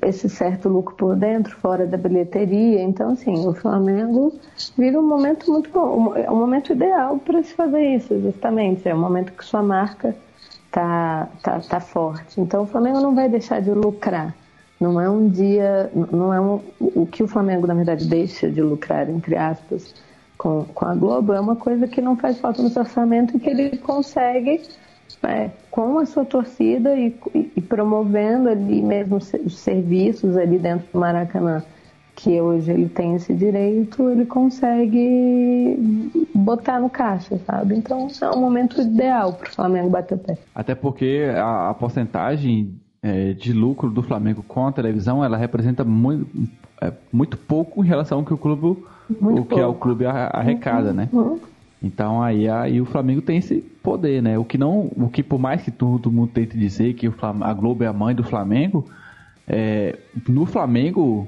esse certo lucro por dentro, fora da bilheteria. Então, assim, o Flamengo vive um momento muito bom, é um momento ideal para se fazer isso, justamente. É um momento que sua marca tá, tá, tá forte. Então, o Flamengo não vai deixar de lucrar. Não é um dia, não é um, o que o Flamengo, na verdade, deixa de lucrar, entre aspas, com, com a Globo, é uma coisa que não faz falta no seu orçamento e que ele consegue é, com a sua torcida e, e, promovendo ali mesmo os serviços ali dentro do Maracanã, que hoje ele tem esse direito, ele consegue botar no caixa, sabe? Então é um momento ideal para o Flamengo bater o pé. Até porque a, a porcentagem é, de lucro do Flamengo com a televisão, ela representa muito, é, muito pouco em relação ao que o clube, muito o que é o clube arrecada, uhum, né? Uhum. Então aí, aí o Flamengo tem esse poder, né? O que não, o que por mais que todo mundo tente dizer que o Flamengo, a Globo é a mãe do Flamengo, é, no Flamengo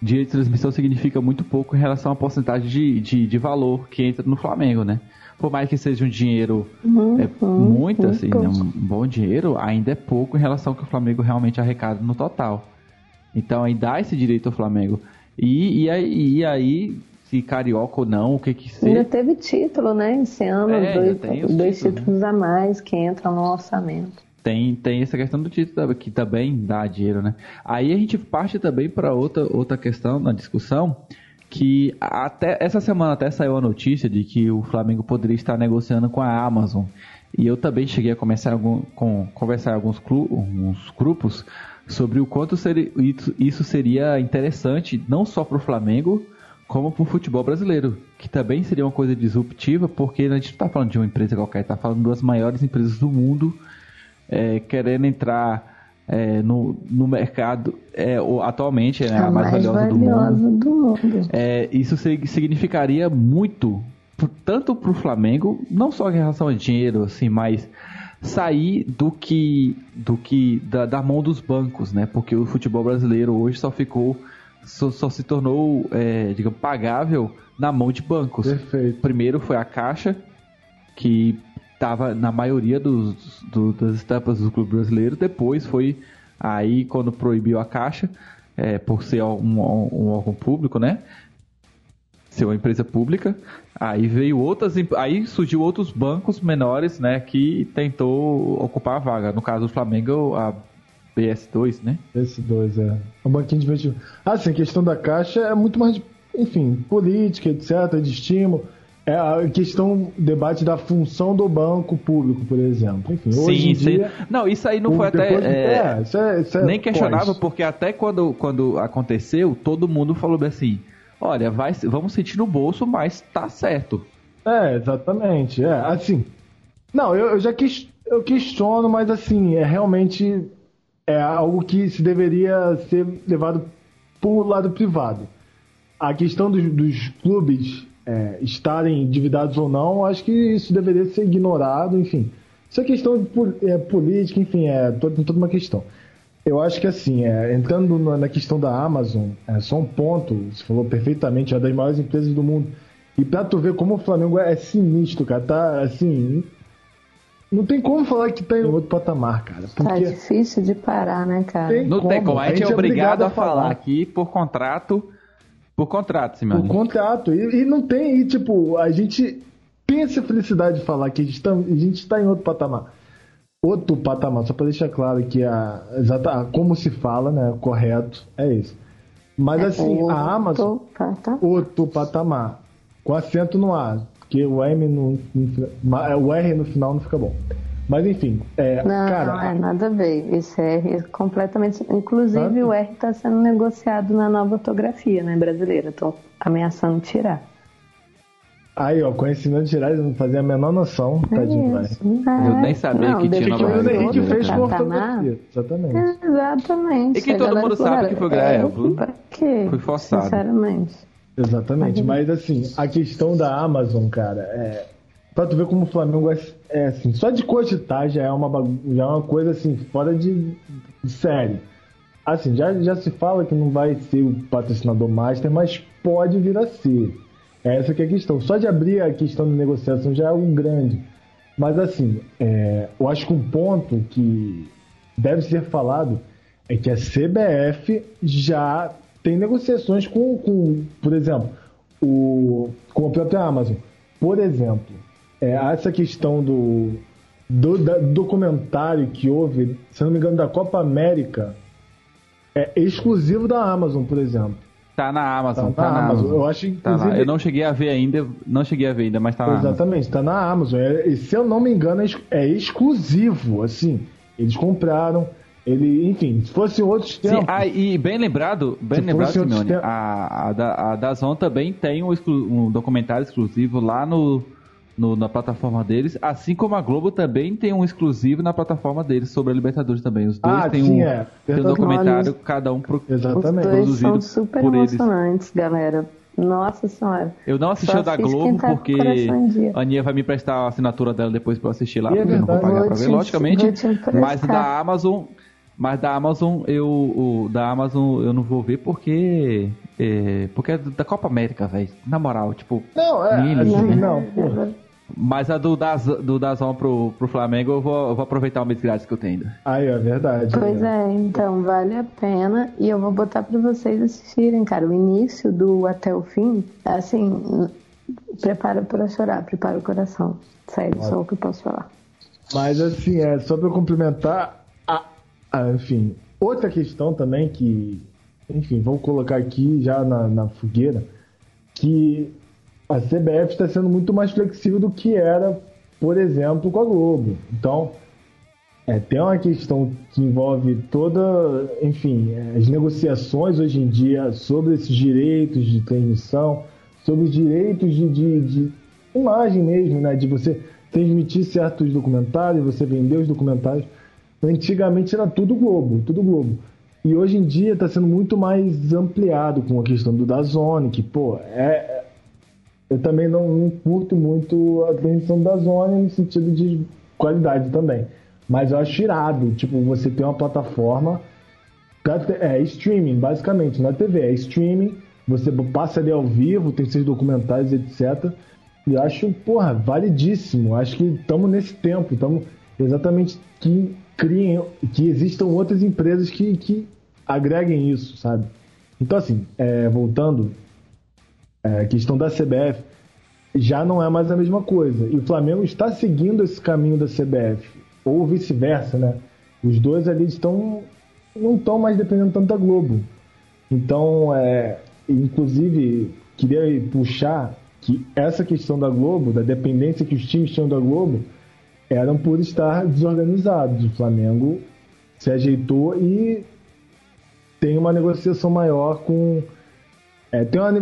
direito de transmissão significa muito pouco em relação à porcentagem de, de, de valor que entra no Flamengo, né? Por mais que seja um dinheiro uhum, é, muito, assim, né? um bom dinheiro, ainda é pouco em relação ao que o Flamengo realmente arrecada no total. Então aí dá esse direito ao Flamengo. E, e, aí, e aí se carioca ou não, o que que seja. Ainda teve título, né? Esse ano, é, dois, dois títulos, títulos né? a mais que entram no orçamento. Tem, tem essa questão do título que também dá dinheiro, né? Aí a gente parte também para outra, outra questão na discussão, que até essa semana até saiu a notícia de que o Flamengo poderia estar negociando com a Amazon. E eu também cheguei a começar algum, com, conversar em alguns, clu, grupos sobre o quanto seria, isso seria interessante, não só para o Flamengo, como para o futebol brasileiro, que também seria uma coisa disruptiva, porque a gente não está falando de uma empresa qualquer, está falando das maiores empresas do mundo é, querendo entrar é, no, no mercado é, atualmente, né, a, a mais, mais valiosa, valiosa, do mundo. Do mundo. É, isso significaria muito, tanto para o Flamengo, não só em relação a dinheiro, assim, mas sair do que do que da, da mão dos bancos, né? Porque o futebol brasileiro hoje só ficou só, só se tornou, é, digamos, pagável na mão de bancos. Perfeito. Primeiro foi a Caixa, que estava na maioria dos, do, das estampas do clube brasileiro. Depois foi aí quando proibiu a Caixa, é, por ser um, um, órgão público, né? Ser uma empresa pública. Aí veio outras, aí surgiu outros bancos menores, né? Que tentou ocupar a vaga. No caso do Flamengo, a BS2, né? BS2, é. Um banquinho de investimento. Ah, sim, a questão da Caixa é muito mais, enfim, política, etc., de estímulo é a questão, debate da função do banco público, por exemplo. Enfim, sim, hoje em sim. dia, Não, isso aí não foi até. É, é, isso é, isso é nem questionável, porque até quando, quando aconteceu, todo mundo falou assim: olha, vai, vamos sentir no bolso, mas tá certo. É, exatamente. É, assim. Não, eu, eu já quis, eu questiono, mas assim, é realmente é algo que se deveria ser levado por lado privado. A questão dos, dos clubes é, estarem endividados ou não, acho que isso deveria ser ignorado, enfim. Isso é questão é, política, enfim, é toda, toda uma questão. Eu acho que assim, é, entrando na questão da Amazon, é só um ponto, você falou perfeitamente, é uma das maiores empresas do mundo. E pra tu ver como o Flamengo é sinistro, cara, tá assim. Não tem como falar que tá em outro patamar, cara. Tá porque... Tá difícil de parar, né, cara? Tem não como. tem como. A gente, a gente é obrigado a falar aqui por contrato por contrato, Simeone. Por contrato. E, e, não tem, e tipo, a gente tem essa felicidade de falar que a gente está tá em outro patamar. Outro patamar, só para deixar claro que a, exata, como se fala, né, correto, é isso. Mas é assim, a Amazon, patamar. outro patamar, com acento no A, porque o M no, o R no final não fica bom. Mas enfim, é, não, cara. Não, é nada a ver. Esse R é completamente. Inclusive, o R está sendo negociado na nova ortografia né, brasileira. Estou ameaçando tirar. Aí, ó, conhecimento geral, eu não fazia a menor noção, é tadinho, vai. É. Eu nem sabia não, que tinha nova ortografia. O Henrique fez com ortografia, exatamente. Exatamente. E que todo mundo sabe que foi Grael. Pra quê? Foi forçado. Sinceramente. Exatamente, mas assim, a questão da Amazon, cara, é, Pra tu ver como o Flamengo é, é assim, só de cogitar já é uma, já é uma coisa assim, fora de, de série. Assim, já, já se fala que não vai ser o patrocinador master, mas pode vir a ser. Essa que é a questão. Só de abrir a questão de negociação já é algo grande. Mas assim, é, eu acho que um ponto que deve ser falado é que a CBF já tem negociações com, com por exemplo, o, com a própria Amazon. Por exemplo, é, essa questão do, do documentário que houve, se não me engano, da Copa América, é exclusivo da Amazon, por exemplo. Tá na Amazon, tá, tá na, na Amazon. Amazon. Eu acho inclusive... Tá eu não cheguei a ver ainda, não cheguei a ver ainda, mas tá na Exatamente, Amazon. tá na Amazon. É, e se eu não me engano, é, é exclusivo, assim. Eles compraram, ele, enfim, se fosse outros tempos. Sim, ah, e bem lembrado, bem se lembrado, Simeone, a, a, da, a Dazon também tem um, exclu, um documentário exclusivo lá no no, na plataforma deles, assim como a Globo também tem um exclusivo na plataforma deles sobre a Libertadores também. Os dois ah, têm sim, um, é. tem um documentário, cada um pro, Exatamente. Os dois são super emocionantes, eles. galera. Nossa senhora. Eu não assisti o da Globo tá porque a Aninha vai me prestar a assinatura dela depois pra eu assistir lá, e é porque é eu não vou pagar pra ver, logicamente. Mas da Amazon, mas da Amazon eu o, da Amazon eu não vou ver porque é, porque é da Copa América, velho. Na moral, tipo, não, é, assim, né? não, porra. Mas a do, Daz, do Dazon pro, pro Flamengo eu vou, eu vou aproveitar o mês grátis que eu tenho ainda. Aí, é verdade. Pois é. é, então vale a pena. E eu vou botar pra vocês assistirem, cara. O início do até o fim, assim, prepara para chorar, prepara o coração. Sério, só o que eu posso falar. Mas assim, é só pra complementar, a, a, enfim, outra questão também que, enfim, vamos colocar aqui já na, na fogueira, que a CBF está sendo muito mais flexível do que era, por exemplo, com a Globo. Então, é, tem uma questão que envolve toda, enfim, as negociações hoje em dia sobre esses direitos de transmissão, sobre os direitos de, de, de imagem mesmo, né? De você transmitir certos documentários, você vender os documentários. Antigamente era tudo Globo, tudo Globo. E hoje em dia está sendo muito mais ampliado com a questão do da Zone, que, pô, é, eu também não, não curto muito a transmissão da Zona no sentido de qualidade também. Mas eu acho irado, tipo, você ter uma plataforma É streaming, basicamente, é TV, é streaming. Você passa ali ao vivo, tem seus documentários, etc. E acho, porra, validíssimo. Acho que estamos nesse tempo, estamos exatamente que criem, que existam outras empresas que, que agreguem isso, sabe? Então, assim, é, voltando, é, a questão da CBF já não é mais a mesma coisa. E o Flamengo está seguindo esse caminho da CBF, ou vice-versa, né? Os dois ali estão não estão mais dependendo tanto da Globo. Então, é, inclusive, queria puxar que essa questão da Globo, da dependência que os times tinham da Globo, eram por estar desorganizados. O Flamengo se ajeitou e tem uma negociação maior com. É, tem uma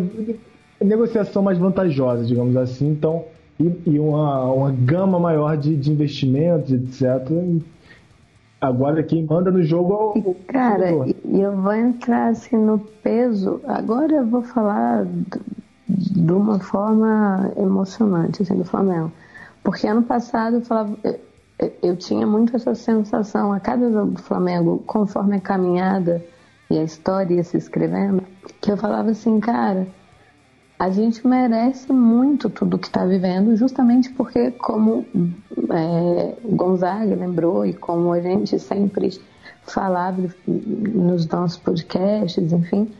negociação mais vantajosa, digamos assim, então, e, e uma, uma gama maior de, de investimentos, etc. E agora quem manda no jogo é o. Cara, e eu vou entrar assim no peso. Agora eu vou falar de uma forma emocionante assim, do Flamengo. Porque ano passado eu falava, eu, eu tinha muito essa sensação a cada jogo do Flamengo, conforme a caminhada e a história ia se escrevendo, que eu falava assim, cara, a gente merece muito tudo que está vivendo, justamente porque, como é, Gonzaga lembrou e como a gente sempre falava nos nossos podcasts, enfim,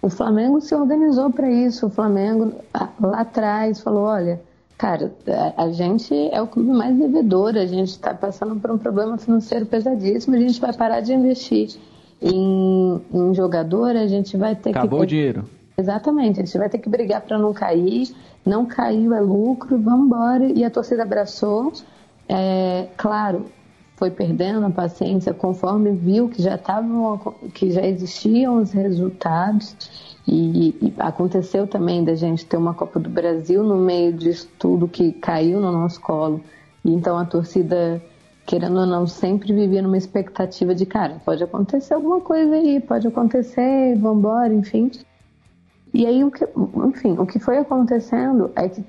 o Flamengo se organizou para isso. O Flamengo lá atrás falou: olha, cara, a gente é o clube mais devedor, a gente está passando por um problema financeiro pesadíssimo, a gente vai parar de investir em, em jogador, a gente vai ter Acabou que. Acabou o dinheiro. Exatamente, a gente vai ter que brigar para não cair, não caiu é lucro, vamos embora. E a torcida abraçou. É, claro, foi perdendo a paciência conforme viu que já estavam, que já existiam os resultados e, aconteceu também da gente ter uma Copa do Brasil no meio disso tudo que caiu no nosso colo. E então a torcida, querendo ou não, sempre vivia numa expectativa de, cara, pode acontecer alguma coisa aí, pode acontecer, vamos embora, enfim. E aí, o que, enfim, o que foi acontecendo é que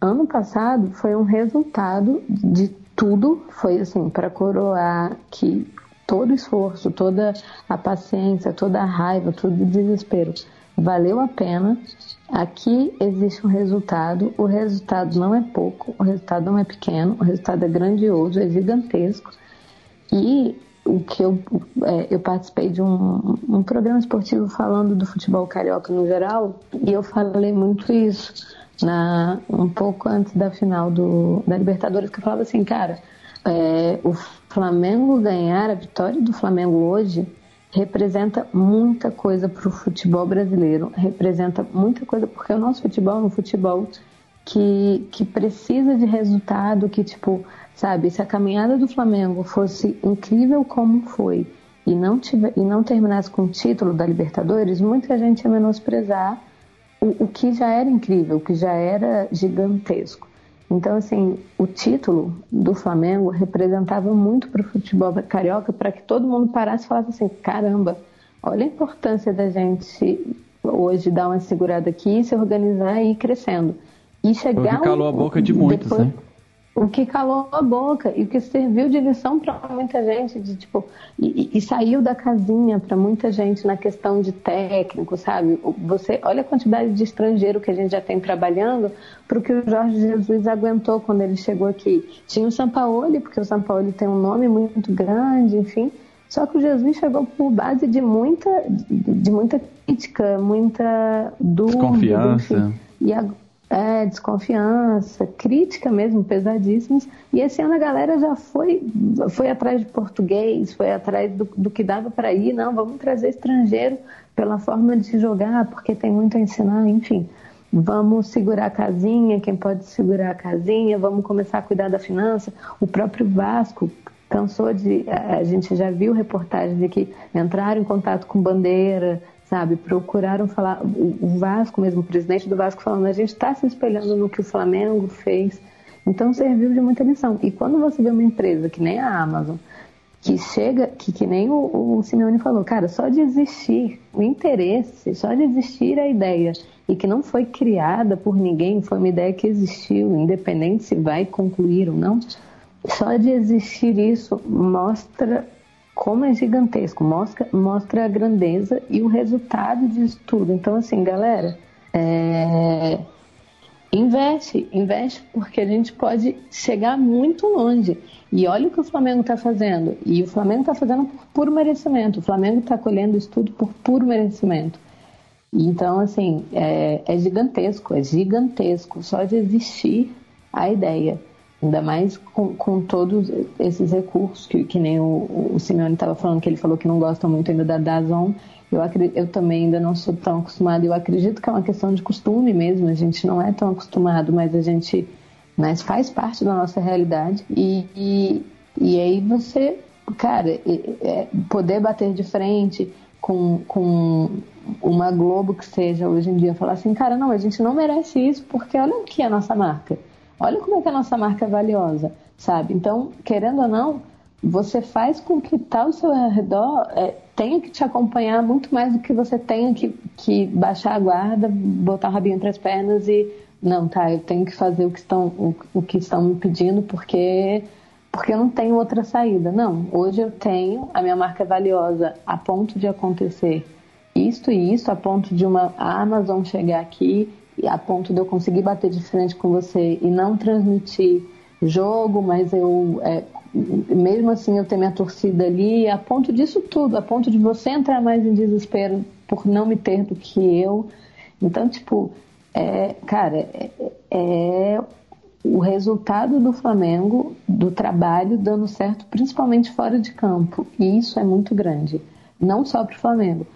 ano passado foi um resultado de tudo foi assim para coroar que todo esforço, toda a paciência, toda a raiva, todo o desespero valeu a pena. Aqui existe um resultado, o resultado não é pouco, o resultado não é pequeno, o resultado é grandioso, é gigantesco. E o que eu, é, eu participei de um, um programa esportivo falando do futebol carioca no geral, e eu falei muito isso na, um pouco antes da final do, da Libertadores, que eu falava assim, cara, é, o Flamengo ganhar, a vitória do Flamengo hoje representa muita coisa para o futebol brasileiro, representa muita coisa, porque o nosso futebol é um futebol que, que precisa de resultado, que tipo, sabe, se a caminhada do Flamengo fosse incrível como foi e não, tiver, e não terminasse com o título da Libertadores, muita gente ia menosprezar o, o que já era incrível, o que já era gigantesco. Então, assim, o título do Flamengo representava muito para o futebol carioca para que todo mundo parasse e falasse assim: caramba, olha a importância da gente hoje dar uma segurada aqui, se organizar e ir crescendo. E chegar. Porque calou a boca de muitos, depois, né? O que calou a boca e o que serviu de lição para muita gente, de tipo e, e saiu da casinha para muita gente na questão de técnico, sabe? Você olha a quantidade de estrangeiro que a gente já tem trabalhando para o que o Jorge Jesus aguentou quando ele chegou aqui. Tinha o Sampaoli, porque o Sampaoli tem um nome muito grande, enfim. Só que o Jesus chegou por base de muita, de, de muita crítica, muita dúvida, desconfiança. Enfim. E, a, é, desconfiança, crítica mesmo, pesadíssimas. E esse ano a galera já foi, foi atrás de português, foi atrás do, do que dava para ir. Não, vamos trazer estrangeiro pela forma de jogar, porque tem muito a ensinar, enfim. Vamos segurar a casinha, quem pode segurar a casinha, vamos começar a cuidar da finança. O próprio Vasco cansou de. A gente já viu reportagens de que entraram em contato com bandeira, sabe? Procuraram falar, o Vasco mesmo, o presidente do Vasco falando, a gente está se espelhando no que o Flamengo fez. Então serviu de muita lição. E quando você vê uma empresa que nem a Amazon, que chega, que, que nem o, o Simeone falou, cara, só de existir o interesse, só de existir a ideia e que não foi criada por ninguém, foi uma ideia que existiu, independente se vai concluir ou não, só de existir isso mostra como é gigantesco, mostra, mostra a grandeza e o resultado disso tudo. Então, assim, galera, é... investe, investe porque a gente pode chegar muito longe. E olha o que o Flamengo está fazendo. E o Flamengo está fazendo por puro merecimento. O Flamengo está colhendo isso tudo por puro merecimento. Então, assim, é, é gigantesco, é gigantesco só de existir a ideia. Ainda mais com, com todos esses recursos, que, que nem o, o Simeone estava falando, que ele falou que não gosta muito ainda da Dazon. Eu, eu também ainda não sou tão acostumado. Eu acredito que é uma questão de costume mesmo. A gente não é tão acostumado, mas a gente mas faz parte da nossa realidade. E, e, e aí você, cara, é, poder bater de frente com, com uma Globo que seja hoje em dia, falar assim, cara, não, a gente não merece isso porque olha o que é a nossa marca. Olha como é que a nossa marca é valiosa, sabe? Então, querendo ou não, você faz com que tal tá seu redor é, tenha que te acompanhar muito mais do que você tenha que, que baixar a guarda, botar o rabinho entre as pernas e não, tá, eu tenho que fazer o que estão, o, o que estão me pedindo porque porque eu não tenho outra saída. Não, hoje eu tenho, a minha marca é valiosa a ponto de acontecer isto e isso, a ponto de uma Amazon chegar aqui a ponto de eu conseguir bater de frente com você e não transmitir jogo, mas eu é, mesmo assim eu ter minha torcida ali, a ponto disso tudo, a ponto de você entrar mais em desespero por não me ter do que eu. Então, tipo, é, cara, é, é o resultado do Flamengo, do trabalho dando certo, principalmente fora de campo. E isso é muito grande. Não só para o Flamengo,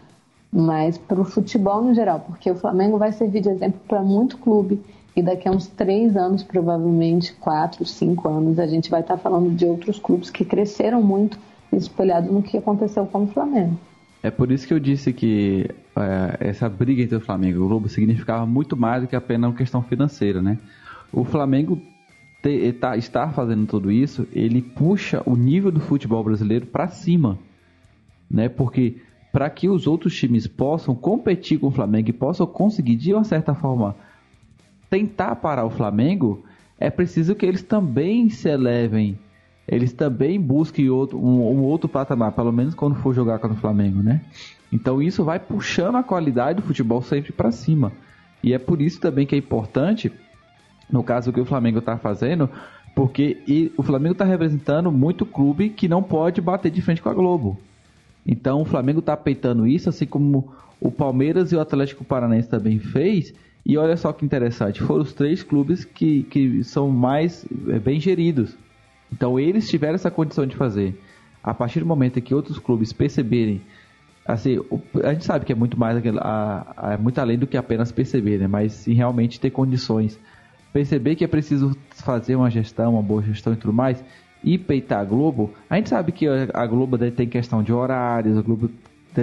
mas para o futebol no geral, porque o Flamengo vai servir de exemplo para muito clube e daqui a uns três anos, provavelmente quatro, cinco anos, a gente vai estar tá falando de outros clubes que cresceram muito espelhado no que aconteceu com o Flamengo. É por isso que eu disse que é, essa briga entre o Flamengo e o Globo significava muito mais do que apenas uma questão financeira, né? O Flamengo te, tá, estar fazendo tudo isso, ele puxa o nível do futebol brasileiro para cima, né? Porque para que os outros times possam competir com o Flamengo e possam conseguir, de uma certa forma, tentar parar o Flamengo, é preciso que eles também se elevem, eles também busquem outro, um, um outro patamar, pelo menos quando for jogar contra o Flamengo, né? Então isso vai puxando a qualidade do futebol sempre para cima. E é por isso também que é importante, no caso que o Flamengo está fazendo, porque o Flamengo está representando muito clube que não pode bater de frente com a Globo. Então o Flamengo está peitando isso, assim como o Palmeiras e o Atlético Paranaense também fez. E olha só que interessante, foram os três clubes que, que são mais é, bem geridos. Então eles tiveram essa condição de fazer. A partir do momento em que outros clubes perceberem, assim, a gente sabe que é muito mais é muito além do que apenas perceber, né? Mas sim realmente ter condições, perceber que é preciso fazer uma gestão, uma boa gestão e tudo mais, e peitar a Globo, a gente sabe que a Globo tem questão de horários, a Globo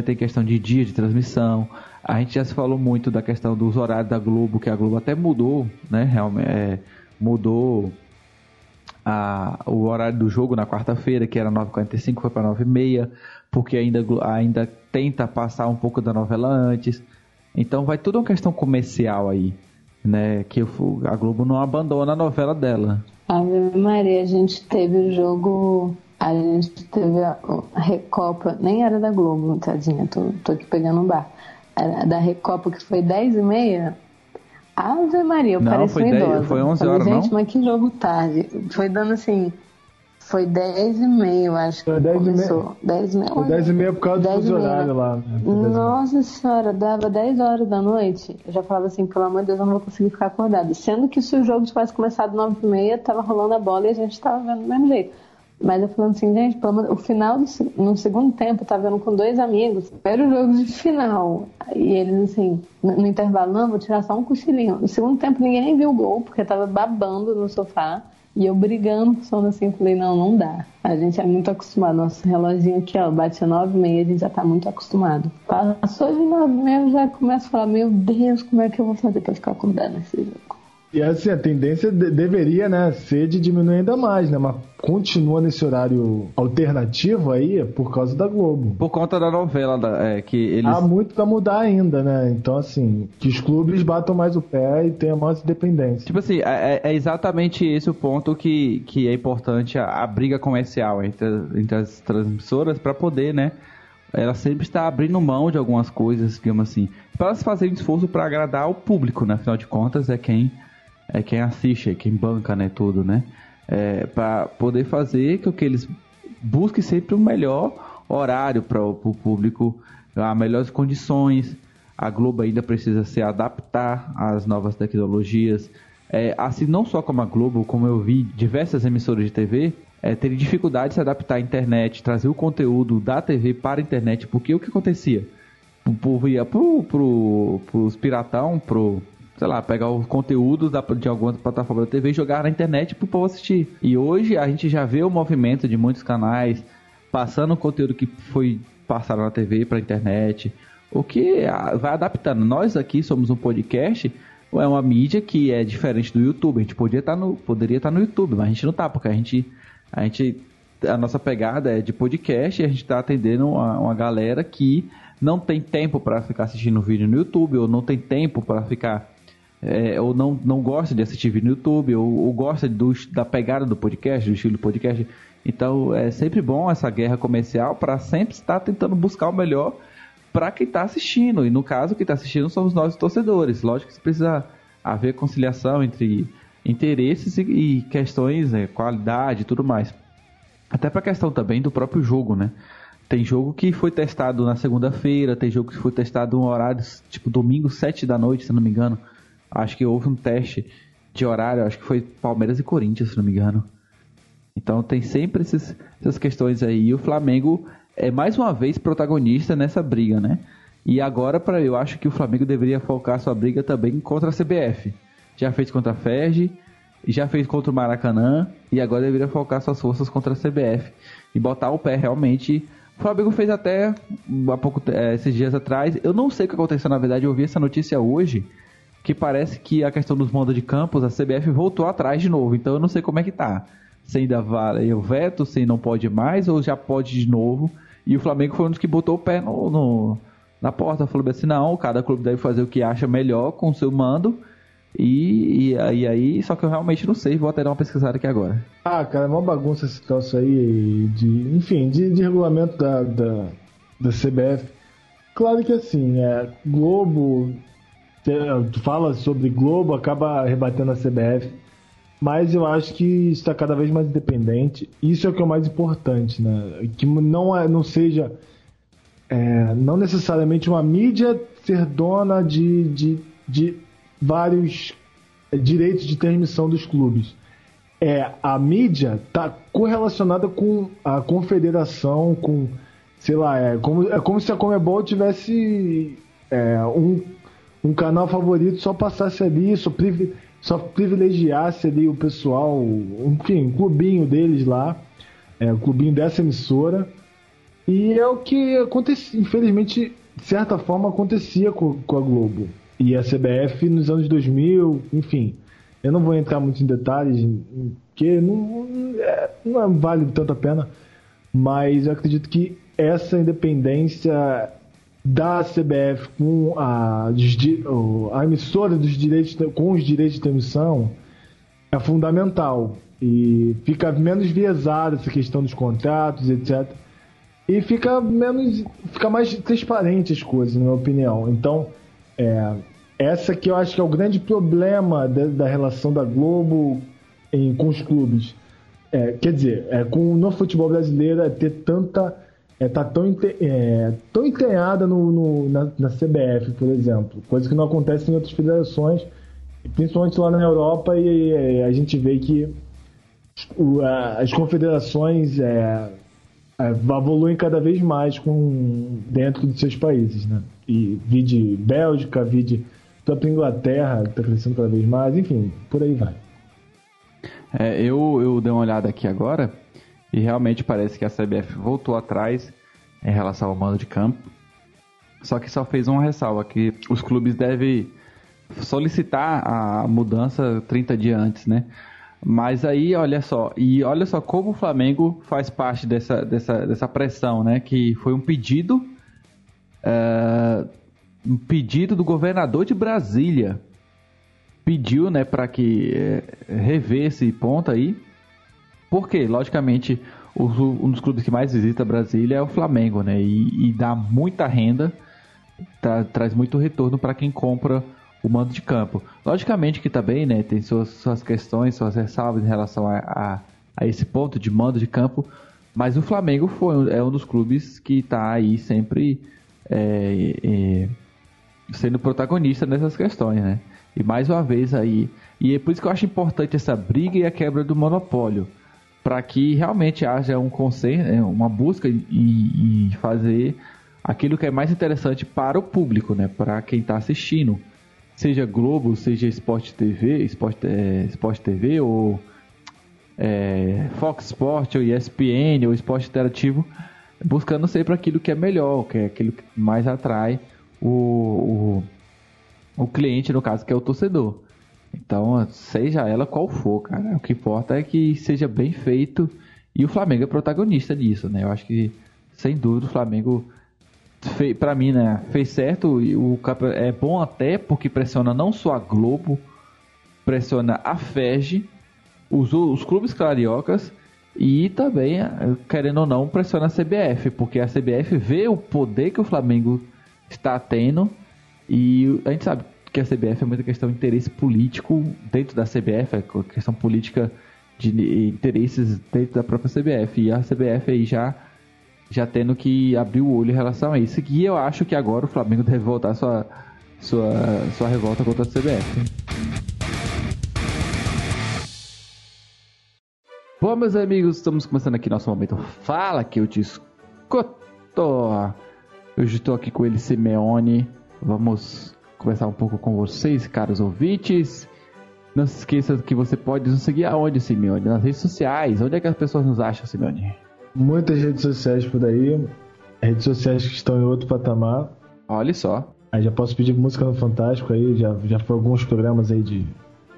tem questão de dia de transmissão. A gente já se falou muito da questão dos horários da Globo, que a Globo até mudou, né? Realmente é, mudou a, o horário do jogo na quarta-feira, que era 9h45, foi para 9h30, porque ainda, ainda tenta passar um pouco da novela antes. Então vai tudo uma questão comercial aí, né? Que a Globo não abandona a novela dela. Ave Maria, a gente teve o jogo. A gente teve a, Recopa, nem era da Globo, tadinha, tô, tô aqui pegando um bar. Era da Recopa que foi 10 e meia. Ave Maria, eu pareço uma idosa. Foi 11 Falei, horas, gente, não? mas que jogo tarde. Foi dando assim. Foi 10 e meia, eu acho que foi 10 começou. 10 e meia. Foi 10 e meia por causa do fuso horário lá. Né? Nossa senhora, dava 10 horas da noite. Eu já falava assim, pelo amor de Deus, eu não vou conseguir ficar acordado. Sendo que se o jogo tivesse começado 9 e meia, tava rolando a bola e a gente tava vendo do mesmo jeito. Mas eu falando assim, gente, pelo amor, o final do no segundo tempo, eu tava vendo com dois amigos, primeiro jogo de final. E eles assim, no, no intervalo, não, vou tirar só um cochilinho. No segundo tempo ninguém nem viu o gol, porque tava babando no sofá. E eu brigando com sono assim, falei, não, não dá. A gente é muito acostumado. Nosso reloginho aqui, ó, bate a nove e meia, a gente já tá muito acostumado. Passou de nove e meia, eu já começo a falar, meu Deus, como é que eu vou fazer pra ficar acordado nesse jogo? E assim, a tendência de, deveria, né, ser de diminuir ainda mais, né? Mas continua nesse horário alternativo aí por causa da Globo. Por conta da novela, da, é, que eles... Há muito pra mudar ainda, né? Então, assim, que os clubes batam mais o pé e tenham mais independência. Tipo assim, é, é exatamente esse o ponto que, que é importante a, a briga comercial entre, entre as transmissoras para poder, né? Ela sempre está abrindo mão de algumas coisas, digamos assim, para elas fazerem esforço para agradar o público, né? Afinal de contas, é quem é quem assiste, é quem banca, né, tudo, né? É, para poder fazer com que eles busquem sempre o melhor horário para o público, as melhores condições. A Globo ainda precisa se adaptar às novas tecnologias. É, assim, não só como a Globo, como eu vi diversas emissoras de TV é, terem dificuldade de se adaptar à internet, trazer o conteúdo da TV para a internet, porque o que acontecia? O povo ia pro, pro, pros piratão, pro, sei lá, pegar o conteúdo da, de alguma plataforma da TV e jogar na internet pro povo assistir. E hoje a gente já vê o movimento de muitos canais passando o conteúdo que foi passado na TV para a internet, o que vai adaptando. Nós aqui somos um podcast, é uma mídia que é diferente do YouTube. A gente podia estar tá no, poderia estar tá no YouTube, mas a gente não tá, porque a gente, a gente a nossa pegada é de podcast e a gente está atendendo uma, uma galera que não tem tempo para ficar assistindo vídeo no YouTube ou não tem tempo para ficar é, ou não, não gosta de assistir vídeo no YouTube, ou, ou gosta do, da pegada do podcast, do estilo do podcast. Então é sempre bom essa guerra comercial para sempre estar tentando buscar o melhor para quem está assistindo. E no caso, quem está assistindo somos nós, torcedores. Lógico que precisa haver conciliação entre interesses e, questões, né, qualidade e tudo mais. Até para a questão também do próprio jogo, né? Tem jogo que foi testado na segunda-feira, tem jogo que foi testado em horários tipo domingo, 7 da noite, se não me engano. Acho que houve um teste de horário, acho que foi Palmeiras e Corinthians, se não me engano. Então tem sempre esses, essas questões aí. E o Flamengo é mais uma vez protagonista nessa briga, né? E agora, para eu acho que o Flamengo deveria focar sua briga também contra a CBF. Já fez contra a FERJ, já fez contra o Maracanã e agora deveria focar suas forças contra a CBF e botar o pé realmente. O Flamengo fez até há pouco é, esses dias atrás. Eu não sei o que aconteceu na verdade. Eu vi essa notícia hoje que parece que a questão dos mandos de campos, a CBF voltou atrás de novo. Então eu não sei como é que tá. Se ainda vale o veto, se não pode mais, ou já pode de novo. E o Flamengo foi um dos que botou o pé no, no na porta. Falou assim, não, cada clube deve fazer o que acha melhor com o seu mando. E, e, e, aí, só que eu realmente não sei, vou até dar uma pesquisada aqui agora. Ah, cara, é uma bagunça esse troço aí, de, enfim, de, de regulamento da, da, da CBF. Claro que assim, é, Globo fala sobre Globo, acaba rebatendo a CBF, mas eu acho que está cada vez mais independente. Isso é o que é o mais importante, né? Que não, é, não seja é, não necessariamente uma mídia ser dona de, de, de vários direitos de transmissão dos clubes. É, a mídia está correlacionada com a confederação, com, sei lá, é como, é como se a Comebol tivesse é, um um canal favorito só passasse ali, só, privi só privilegiasse ali o pessoal, enfim, um clubinho deles lá, é, o clubinho dessa emissora. E é o que acontecia, infelizmente, de certa forma, acontecia com, com a Globo. E a CBF nos anos 2000, enfim. Eu não vou entrar muito em detalhes, porque não, é, não vale tanto a pena, mas eu acredito que essa independência da CBF com a, a emissora dos direitos com os direitos de transmissão é fundamental. E fica menos viesada essa questão dos contratos etc e fica menos fica mais transparente as coisas na minha opinião. Então é, essa que eu acho que é o grande problema da, da relação da Globo em, com os clubes. É, quer dizer é, com no futebol brasileiro é ter tanta é, tá tão, é, tão entranhada no, no na, na, CBF, por exemplo, coisa que não acontece em outras federações, principalmente lá na Europa, e, e a gente vê que o, a, as confederações é, é, evoluem cada vez mais com, dentro dos seus países, né? E vi de Bélgica, vi de própria Inglaterra, que está crescendo cada vez mais, enfim, por aí vai. É, eu, eu dei uma olhada aqui agora e realmente parece que a CBF voltou atrás em relação ao mando de campo. Só que só fez uma ressalva que os clubes devem solicitar a mudança 30 dias antes, né? Mas aí, olha só, e olha só como o Flamengo faz parte dessa, dessa, dessa pressão, né? Que foi um pedido, uh, um pedido do governador de Brasília, pediu, né, para que é, rever esse ponto aí, porque, logicamente, um dos clubes que mais visita Brasília é o Flamengo, né? E, e dá muita renda, tá, traz muito retorno para quem compra o mando de campo. Logicamente que também, né, tem suas, suas questões, suas ressalvas em relação a, a, a, esse ponto de mando de campo, mas o Flamengo foi, é um dos clubes que está aí sempre é, é, sendo protagonista nessas questões, né? E mais uma vez aí, e é por isso que eu acho importante essa briga e a quebra do monopólio, para que realmente haja um conselho, né, uma busca em, fazer aquilo que é mais interessante para o público, né? Para quem está assistindo seja Globo, seja Sport TV, Sport, é, TV ou é, Fox Sport ou ESPN ou Esporte Interativo, buscando sempre aquilo que é melhor, que é aquilo que mais atrai o, o, o cliente, no caso, que é o torcedor. Então, seja ela qual for, cara, o que importa é que seja bem feito e o Flamengo é protagonista disso, né? Eu acho que, sem dúvida, o Flamengo para mim, né, fez certo. O é bom até porque pressiona não só a Globo, pressiona a FEG, os, os clubes cariocas e também, querendo ou não, pressiona a CBF, porque a CBF vê o poder que o Flamengo está tendo e a gente sabe que a CBF é muita questão de interesse político dentro da CBF, é questão política de interesses dentro da própria CBF. E a CBF aí já já tendo que abrir o olho em relação a isso. E eu acho que agora o Flamengo deve voltar sua, sua, sua revolta contra a CBF. Bom, meus amigos, estamos começando aqui nosso momento Fala que eu te escuto. Hoje estou aqui com ele, Simeone. Vamos conversar um pouco com vocês, caros ouvintes. Não se esqueça que você pode nos seguir aonde, Simeone? Nas redes sociais. Onde é que as pessoas nos acham, Simeone? muitas redes sociais por aí, redes sociais que estão em outro patamar. Olha só. Aí já posso pedir música no Fantástico aí, já, já foi alguns programas aí de,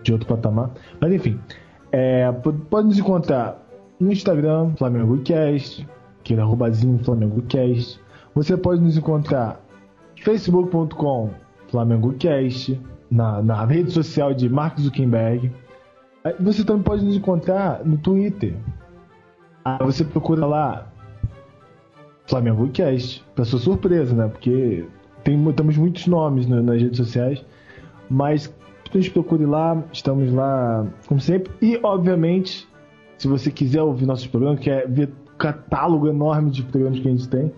de outro patamar. Mas enfim, é, pode nos encontrar no Instagram, FlamengoCast, que é arrobazinho FlamengoCast. Você pode nos encontrar facebook.com FlamengoCast, na, na rede social de Mark Zuckerberg. Você também pode nos encontrar no Twitter, Aí você procura lá Flamengo Cast, pra sua surpresa, né? Porque tem, temos muitos nomes né, nas redes sociais, mas gente procure lá, estamos lá como sempre. E, obviamente, se você quiser ouvir nossos programas, quer ver o catálogo enorme de programas que a gente tem,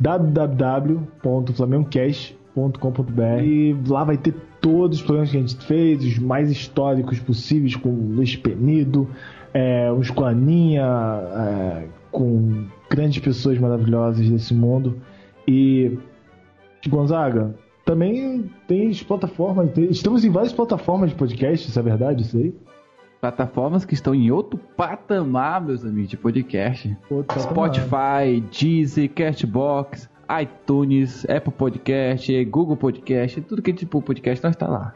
e lá vai ter todos os programas que a gente fez, os mais históricos possíveis, com Luiz Penido, é, os com a Aninha, é, com grandes pessoas maravilhosas desse mundo. E Gonzaga, também tem plataformas, tem, estamos em várias plataformas de podcast, isso é verdade, isso aí? Plataformas que estão em outro patamar, meus amigos, de podcast. Outro Spotify, patamar. Deezer, Castbox, iTunes, Apple Podcast, Google Podcast, tudo que é tipo podcast nós está lá.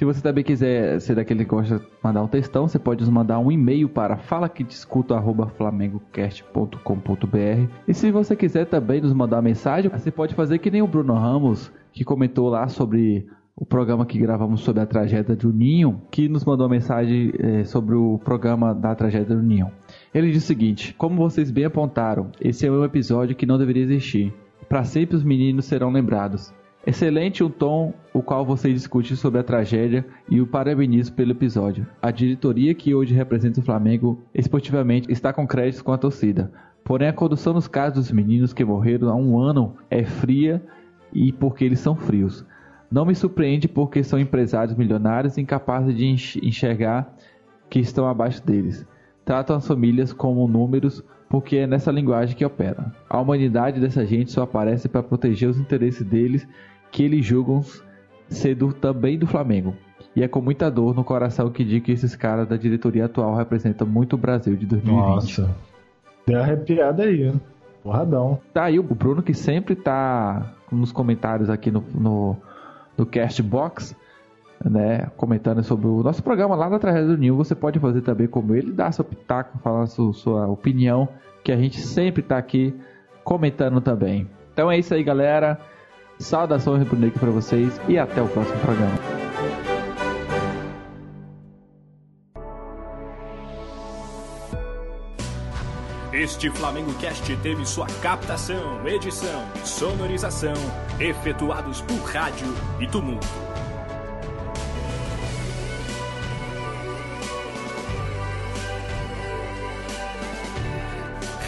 Se você também quiser ser daquele que gosta de mandar um textão, você pode nos mandar um e-mail para falaquediscuto@flamengocast.com.br. E se você quiser também nos mandar mensagem, você pode fazer que nem o Bruno Ramos, que comentou lá sobre o programa que gravamos sobre a tragédia do Ninho, que nos mandou uma mensagem é, sobre o programa da tragédia do Ninho. Ele diz o seguinte: Como vocês bem apontaram, esse é um episódio que não deveria existir. Para sempre os meninos serão lembrados. Excelente o tom o qual você discute sobre a tragédia e o parabenizo pelo episódio. A diretoria que hoje representa o Flamengo esportivamente está com créditos com a torcida. Porém, a condução nos casos dos meninos que morreram há um ano é fria e porque eles são frios. Não me surpreende porque são empresários milionários incapazes de enxergar que estão abaixo deles. Tratam as famílias como números porque é nessa linguagem que operam. A humanidade dessa gente só aparece para proteger os interesses deles que eles julgam ser do, também do Flamengo. E é com muita dor no coração que digo que esses caras da diretoria atual representam muito o Brasil de 2020. Nossa, deu arrepiada aí, né? Porradão. Tá aí o Bruno que sempre tá nos comentários aqui no, no, no Castbox. Né, comentando sobre o nosso programa lá na Tragédia do Ninho. Você pode fazer também como ele, dar seu pitaco, falar sua, sua opinião, que a gente sempre está aqui comentando também. Então é isso aí, galera. Saudações rubro para vocês e até o próximo programa. Este Flamengo Cast teve sua captação, edição e sonorização efetuados por rádio e tumulto.